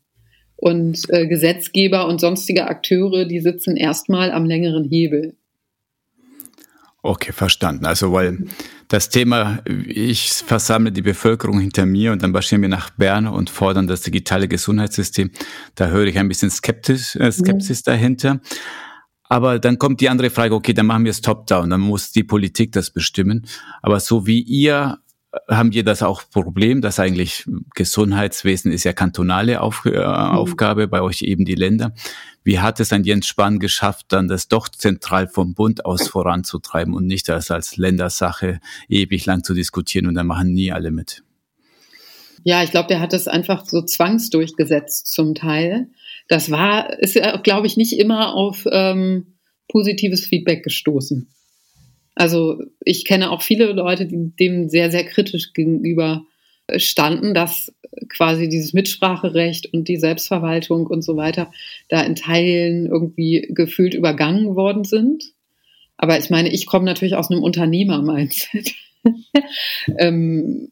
Und äh, Gesetzgeber und sonstige Akteure, die sitzen erstmal am längeren Hebel. Okay, verstanden. Also, weil das Thema, ich versammle die Bevölkerung hinter mir und dann marschieren wir nach Bern und fordern das digitale Gesundheitssystem. Da höre ich ein bisschen skeptisch, äh, Skepsis mhm. dahinter. Aber dann kommt die andere Frage, okay, dann machen wir es top-down, dann muss die Politik das bestimmen. Aber so wie ihr haben wir das auch Problem, dass eigentlich Gesundheitswesen ist ja kantonale Auf, äh, mhm. Aufgabe, bei euch eben die Länder. Wie hat es ein Jens Spahn geschafft, dann das doch zentral vom Bund aus voranzutreiben und nicht das als Ländersache ewig lang zu diskutieren und dann machen nie alle mit? Ja, ich glaube, der hat es einfach so zwangsdurchgesetzt zum Teil. Das war, ist, glaube ich, nicht immer auf ähm, positives Feedback gestoßen. Also ich kenne auch viele Leute, die dem sehr, sehr kritisch gegenüber standen, dass quasi dieses Mitspracherecht und die Selbstverwaltung und so weiter da in Teilen irgendwie gefühlt übergangen worden sind. Aber ich meine, ich komme natürlich aus einem Unternehmer-Mindset. ähm,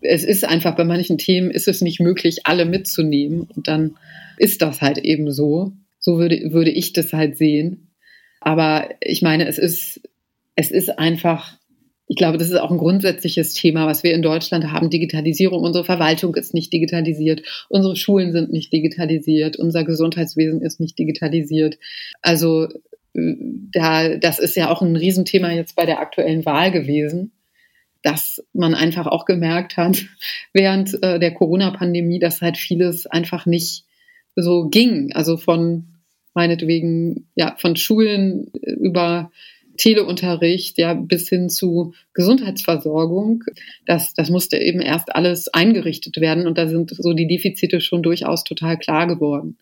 es ist einfach bei manchen Themen ist es nicht möglich, alle mitzunehmen. Und dann ist das halt eben so. So würde, würde ich das halt sehen. Aber ich meine, es ist, es ist einfach, ich glaube, das ist auch ein grundsätzliches Thema, was wir in Deutschland haben. Digitalisierung. Unsere Verwaltung ist nicht digitalisiert. Unsere Schulen sind nicht digitalisiert. Unser Gesundheitswesen ist nicht digitalisiert. Also, äh, da, das ist ja auch ein Riesenthema jetzt bei der aktuellen Wahl gewesen dass man einfach auch gemerkt hat während äh, der Corona-Pandemie, dass halt vieles einfach nicht so ging. Also von meinetwegen, ja, von Schulen über Teleunterricht, ja, bis hin zu Gesundheitsversorgung. Das, das musste eben erst alles eingerichtet werden und da sind so die Defizite schon durchaus total klar geworden.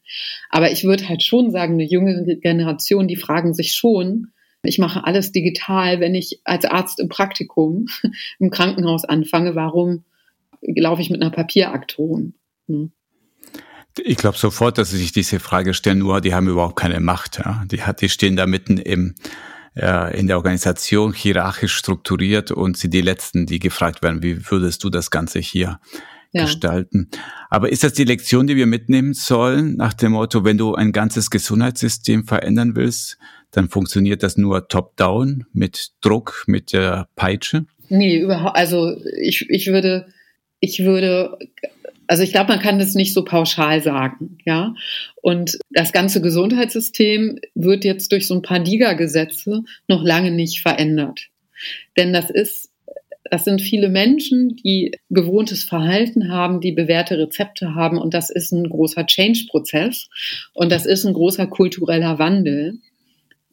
Aber ich würde halt schon sagen, eine junge Generation, die fragen sich schon, ich mache alles digital, wenn ich als Arzt im Praktikum im Krankenhaus anfange, warum laufe ich mit einer Papierakte rum? Hm. Ich glaube sofort, dass sie sich diese Frage stellen, nur die haben überhaupt keine Macht. Ja. Die, die stehen da mitten im, ja, in der Organisation hierarchisch strukturiert und sie die Letzten, die gefragt werden, wie würdest du das Ganze hier ja. gestalten. Aber ist das die Lektion, die wir mitnehmen sollen, nach dem Motto, wenn du ein ganzes Gesundheitssystem verändern willst, dann funktioniert das nur top-down mit Druck, mit der Peitsche? Nee, überhaupt, also ich, ich würde, ich würde, also ich glaube, man kann das nicht so pauschal sagen, ja. Und das ganze Gesundheitssystem wird jetzt durch so ein paar Liga-Gesetze noch lange nicht verändert. Denn das ist das sind viele Menschen, die gewohntes Verhalten haben, die bewährte Rezepte haben und das ist ein großer Change-Prozess und das ist ein großer kultureller Wandel.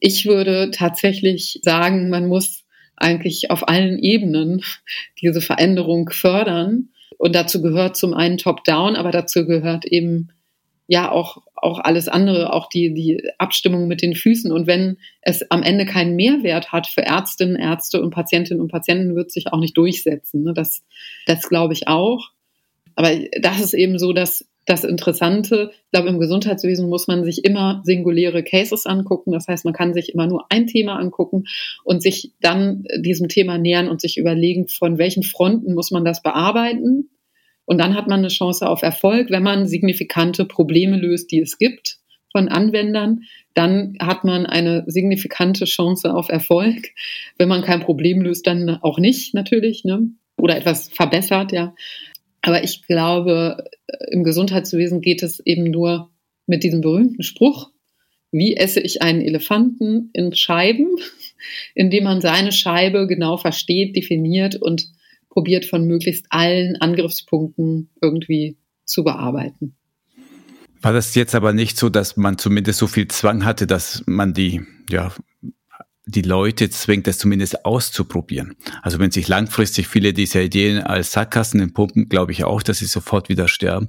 Ich würde tatsächlich sagen, man muss eigentlich auf allen Ebenen diese Veränderung fördern und dazu gehört zum einen Top-Down, aber dazu gehört eben ja auch, auch alles andere, auch die, die Abstimmung mit den Füßen. Und wenn es am Ende keinen Mehrwert hat für Ärztinnen, Ärzte und Patientinnen und Patienten, wird sich auch nicht durchsetzen. Ne? Das, das glaube ich auch. Aber das ist eben so, dass das Interessante, ich glaube, im Gesundheitswesen muss man sich immer singuläre Cases angucken. Das heißt, man kann sich immer nur ein Thema angucken und sich dann diesem Thema nähern und sich überlegen, von welchen Fronten muss man das bearbeiten und dann hat man eine Chance auf Erfolg, wenn man signifikante Probleme löst, die es gibt von Anwendern. Dann hat man eine signifikante Chance auf Erfolg. Wenn man kein Problem löst, dann auch nicht natürlich, ne? Oder etwas verbessert, ja. Aber ich glaube, im Gesundheitswesen geht es eben nur mit diesem berühmten Spruch, wie esse ich einen Elefanten in Scheiben, indem man seine Scheibe genau versteht, definiert und probiert von möglichst allen Angriffspunkten irgendwie zu bearbeiten. War das jetzt aber nicht so, dass man zumindest so viel Zwang hatte, dass man die, ja, die Leute zwingt, das zumindest auszuprobieren. Also wenn sich langfristig viele dieser Ideen als Sackgassen entpumpen, glaube ich auch, dass sie sofort wieder sterben.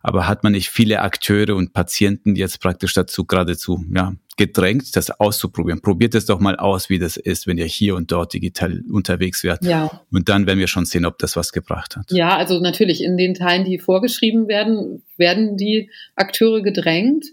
Aber hat man nicht viele Akteure und Patienten jetzt praktisch dazu geradezu ja, gedrängt, das auszuprobieren? Probiert es doch mal aus, wie das ist, wenn ihr hier und dort digital unterwegs werdet. Ja. Und dann werden wir schon sehen, ob das was gebracht hat. Ja, also natürlich in den Teilen, die vorgeschrieben werden, werden die Akteure gedrängt.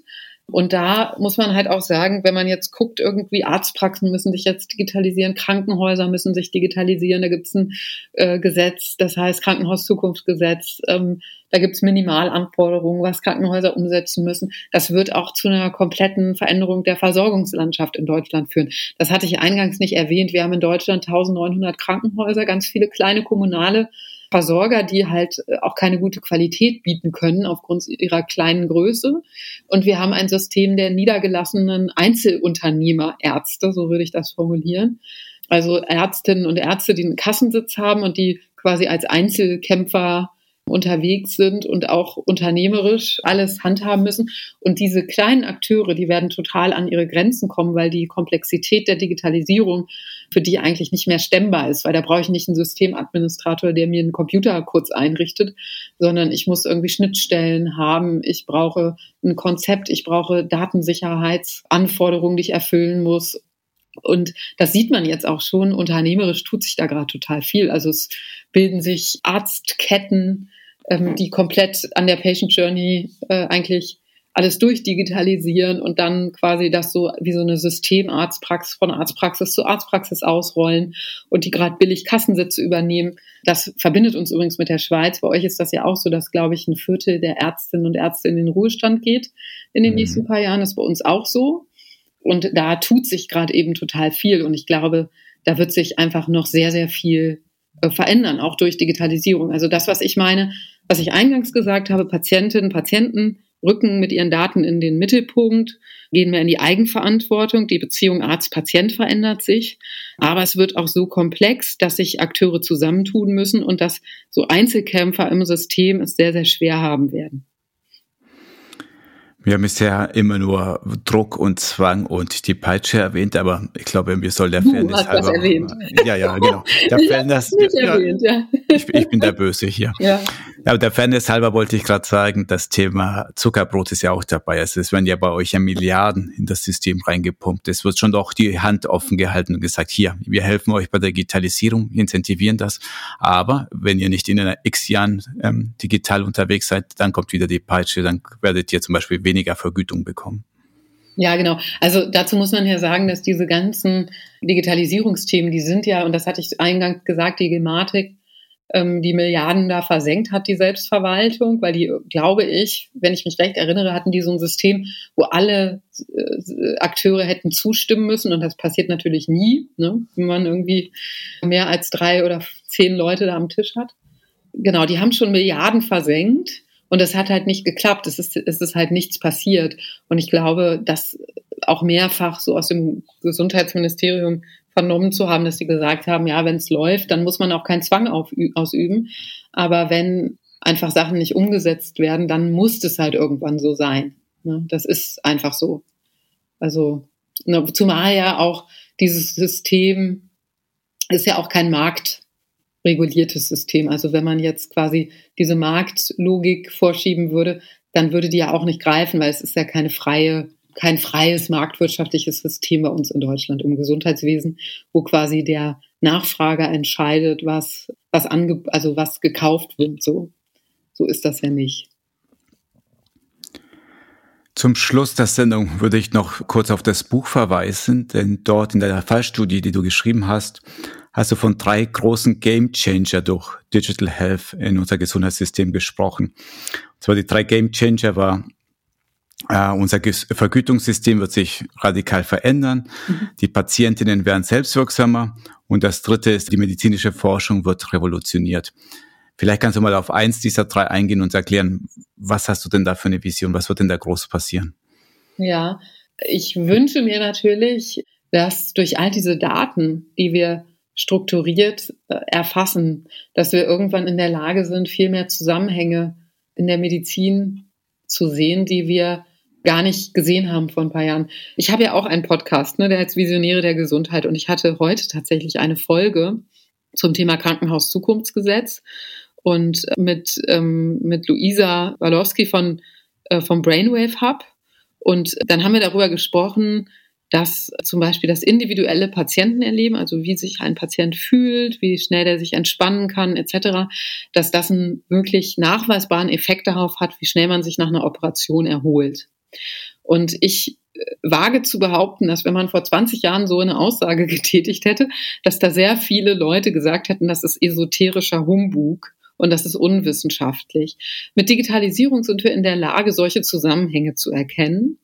Und da muss man halt auch sagen, wenn man jetzt guckt, irgendwie Arztpraxen müssen sich jetzt digitalisieren, Krankenhäuser müssen sich digitalisieren, da gibt es ein äh, Gesetz, das heißt Krankenhauszukunftsgesetz, ähm, da gibt es Minimalanforderungen, was Krankenhäuser umsetzen müssen. Das wird auch zu einer kompletten Veränderung der Versorgungslandschaft in Deutschland führen. Das hatte ich eingangs nicht erwähnt. Wir haben in Deutschland 1900 Krankenhäuser, ganz viele kleine kommunale Versorger, die halt äh, auch keine gute Qualität bieten können aufgrund ihrer kleinen Größe. Und wir haben ein System der niedergelassenen Einzelunternehmerärzte, so würde ich das formulieren. Also Ärztinnen und Ärzte, die einen Kassensitz haben und die quasi als Einzelkämpfer unterwegs sind und auch unternehmerisch alles handhaben müssen. Und diese kleinen Akteure, die werden total an ihre Grenzen kommen, weil die Komplexität der Digitalisierung für die eigentlich nicht mehr stemmbar ist, weil da brauche ich nicht einen Systemadministrator, der mir einen Computer kurz einrichtet, sondern ich muss irgendwie Schnittstellen haben, ich brauche ein Konzept, ich brauche Datensicherheitsanforderungen, die ich erfüllen muss und das sieht man jetzt auch schon. Unternehmerisch tut sich da gerade total viel. Also es bilden sich Arztketten, ähm, die komplett an der Patient Journey äh, eigentlich alles durchdigitalisieren und dann quasi das so wie so eine Systemarztpraxis von Arztpraxis zu Arztpraxis ausrollen und die gerade billig Kassensitze übernehmen. Das verbindet uns übrigens mit der Schweiz. Bei euch ist das ja auch so, dass, glaube ich, ein Viertel der Ärztinnen und Ärzte in den Ruhestand geht in den mhm. nächsten paar Jahren. Das ist bei uns auch so. Und da tut sich gerade eben total viel. Und ich glaube, da wird sich einfach noch sehr, sehr viel äh, verändern, auch durch Digitalisierung. Also das, was ich meine, was ich eingangs gesagt habe, Patientinnen, Patienten rücken mit ihren Daten in den Mittelpunkt, gehen mehr in die Eigenverantwortung. Die Beziehung Arzt-Patient verändert sich. Aber es wird auch so komplex, dass sich Akteure zusammentun müssen und dass so Einzelkämpfer im System es sehr, sehr schwer haben werden. Wir haben bisher immer nur Druck und Zwang und die Peitsche erwähnt, aber ich glaube, wir sollen der du Fairness hast halber. Das erwähnt. Ja, ja, genau. Der ich Fairness, nicht ja, erwähnt, ja. Ich, ich, bin der Böse hier. Ja. Ja, der Fairness halber wollte ich gerade sagen, das Thema Zuckerbrot ist ja auch dabei. Also es werden ja bei euch ja Milliarden in das System reingepumpt. Es wird schon doch die Hand offen gehalten und gesagt, hier, wir helfen euch bei der Digitalisierung, incentivieren das. Aber wenn ihr nicht in einer x Jahren ähm, digital unterwegs seid, dann kommt wieder die Peitsche, dann werdet ihr zum Beispiel weniger Vergütung bekommen. Ja, genau. Also dazu muss man ja sagen, dass diese ganzen Digitalisierungsthemen, die sind ja, und das hatte ich eingangs gesagt, die Gematik, ähm, die Milliarden da versenkt hat, die Selbstverwaltung, weil die, glaube ich, wenn ich mich recht erinnere, hatten die so ein System, wo alle äh, Akteure hätten zustimmen müssen und das passiert natürlich nie, ne, wenn man irgendwie mehr als drei oder zehn Leute da am Tisch hat. Genau, die haben schon Milliarden versenkt. Und es hat halt nicht geklappt. Es ist, es ist halt nichts passiert. Und ich glaube, dass auch mehrfach so aus dem Gesundheitsministerium vernommen zu haben, dass sie gesagt haben, ja, wenn es läuft, dann muss man auch keinen Zwang ausüben. Aber wenn einfach Sachen nicht umgesetzt werden, dann muss es halt irgendwann so sein. Ne? Das ist einfach so. Also, ne, zumal ja auch dieses System ist ja auch kein marktreguliertes System. Also wenn man jetzt quasi diese Marktlogik vorschieben würde, dann würde die ja auch nicht greifen, weil es ist ja keine freie kein freies marktwirtschaftliches System bei uns in Deutschland im Gesundheitswesen, wo quasi der Nachfrager entscheidet, was, was ange, also was gekauft wird. So, so ist das ja nicht. Zum Schluss der Sendung würde ich noch kurz auf das Buch verweisen, denn dort in der Fallstudie, die du geschrieben hast, hast du von drei großen Game Changer durch Digital Health in unser Gesundheitssystem gesprochen. Und zwar die drei Game Changer war Uh, unser Vergütungssystem wird sich radikal verändern. Mhm. Die Patientinnen werden selbstwirksamer. Und das dritte ist, die medizinische Forschung wird revolutioniert. Vielleicht kannst du mal auf eins dieser drei eingehen und erklären, was hast du denn da für eine Vision? Was wird denn da groß passieren? Ja, ich wünsche mir natürlich, dass durch all diese Daten, die wir strukturiert äh, erfassen, dass wir irgendwann in der Lage sind, viel mehr Zusammenhänge in der Medizin zu sehen, die wir gar nicht gesehen haben vor ein paar Jahren. Ich habe ja auch einen Podcast, ne, der heißt Visionäre der Gesundheit und ich hatte heute tatsächlich eine Folge zum Thema Krankenhaus-Zukunftsgesetz und mit, ähm, mit Luisa Walowski von, äh, vom Brainwave Hub. Und dann haben wir darüber gesprochen, dass zum Beispiel das individuelle Patientenerleben, also wie sich ein Patient fühlt, wie schnell er sich entspannen kann, etc., dass das einen wirklich nachweisbaren Effekt darauf hat, wie schnell man sich nach einer Operation erholt. Und ich äh, wage zu behaupten, dass wenn man vor 20 Jahren so eine Aussage getätigt hätte, dass da sehr viele Leute gesagt hätten, das ist esoterischer Humbug und das ist unwissenschaftlich. Mit Digitalisierung sind wir in der Lage, solche Zusammenhänge zu erkennen.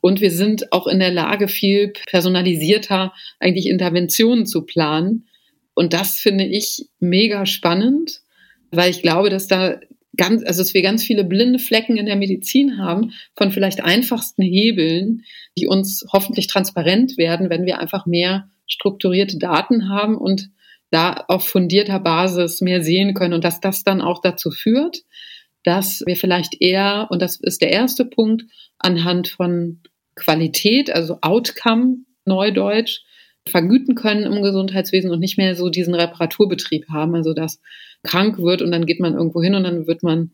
Und wir sind auch in der Lage, viel personalisierter eigentlich Interventionen zu planen. Und das finde ich mega spannend, weil ich glaube, dass da ganz, also dass wir ganz viele blinde Flecken in der Medizin haben von vielleicht einfachsten Hebeln, die uns hoffentlich transparent werden, wenn wir einfach mehr strukturierte Daten haben und da auf fundierter Basis mehr sehen können und dass das dann auch dazu führt, dass wir vielleicht eher, und das ist der erste Punkt, anhand von Qualität, also Outcome, Neudeutsch, vergüten können im Gesundheitswesen und nicht mehr so diesen Reparaturbetrieb haben, also dass krank wird und dann geht man irgendwo hin und dann wird man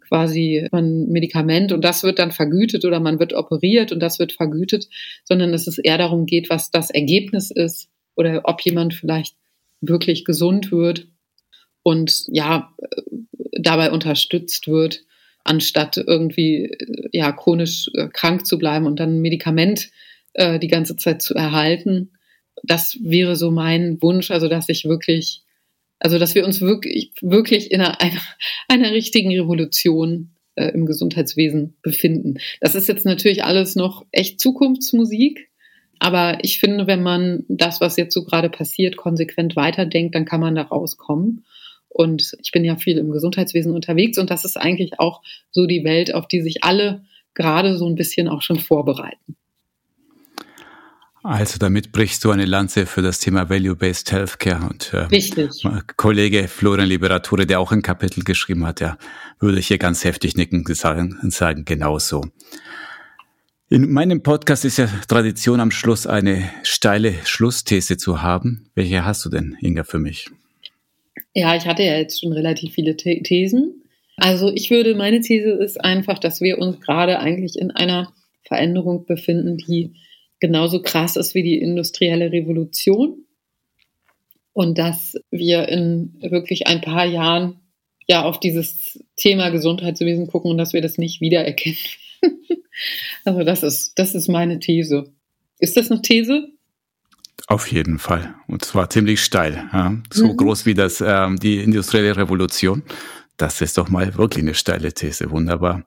quasi ein Medikament und das wird dann vergütet oder man wird operiert und das wird vergütet, sondern dass es eher darum geht, was das Ergebnis ist oder ob jemand vielleicht wirklich gesund wird und ja, dabei unterstützt wird, anstatt irgendwie ja chronisch äh, krank zu bleiben und dann ein Medikament äh, die ganze Zeit zu erhalten. Das wäre so mein Wunsch, also dass ich wirklich, also dass wir uns wirklich, wirklich in einer, einer, einer richtigen Revolution äh, im Gesundheitswesen befinden. Das ist jetzt natürlich alles noch echt Zukunftsmusik, aber ich finde, wenn man das, was jetzt so gerade passiert, konsequent weiterdenkt, dann kann man da rauskommen. Und ich bin ja viel im Gesundheitswesen unterwegs und das ist eigentlich auch so die Welt, auf die sich alle gerade so ein bisschen auch schon vorbereiten. Also damit brichst du eine Lanze für das Thema Value-Based Healthcare und äh, Richtig. Kollege Florian Liberatore, der auch ein Kapitel geschrieben hat, ja, würde ich hier ganz heftig nicken und sagen, sagen genauso. In meinem Podcast ist ja Tradition am Schluss eine steile Schlussthese zu haben. Welche hast du denn, Inga, für mich? Ja, ich hatte ja jetzt schon relativ viele Thesen. Also ich würde, meine These ist einfach, dass wir uns gerade eigentlich in einer Veränderung befinden, die genauso krass ist wie die industrielle Revolution. Und dass wir in wirklich ein paar Jahren ja auf dieses Thema Gesundheitswesen gucken und dass wir das nicht wiedererkennen. also das ist, das ist meine These. Ist das eine These? Auf jeden Fall. Und zwar ziemlich steil. Ja. So mhm. groß wie das, ähm, die industrielle Revolution. Das ist doch mal wirklich eine steile These. Wunderbar.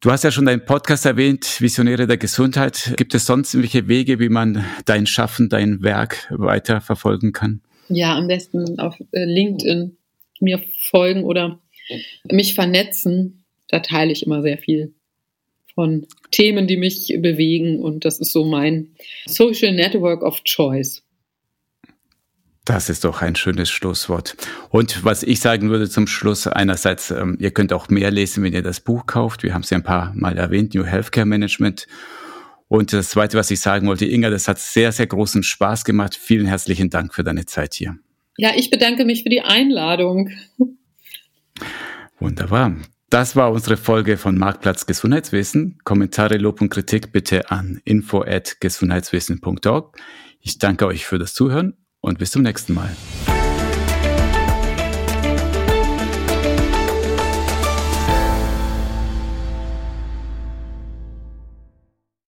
Du hast ja schon deinen Podcast erwähnt, Visionäre der Gesundheit. Gibt es sonst irgendwelche Wege, wie man dein Schaffen, dein Werk weiter verfolgen kann? Ja, am besten auf äh, LinkedIn mir folgen oder mich vernetzen. Da teile ich immer sehr viel von Themen, die mich bewegen und das ist so mein Social Network of Choice. Das ist doch ein schönes Schlusswort. Und was ich sagen würde zum Schluss, einerseits, ähm, ihr könnt auch mehr lesen, wenn ihr das Buch kauft. Wir haben es ja ein paar Mal erwähnt, New Healthcare Management. Und das Zweite, was ich sagen wollte, Inga, das hat sehr, sehr großen Spaß gemacht. Vielen herzlichen Dank für deine Zeit hier. Ja, ich bedanke mich für die Einladung. Wunderbar. Das war unsere Folge von Marktplatz Gesundheitswesen. Kommentare, Lob und Kritik bitte an info@gesundheitswesen.org. Ich danke euch für das Zuhören und bis zum nächsten Mal.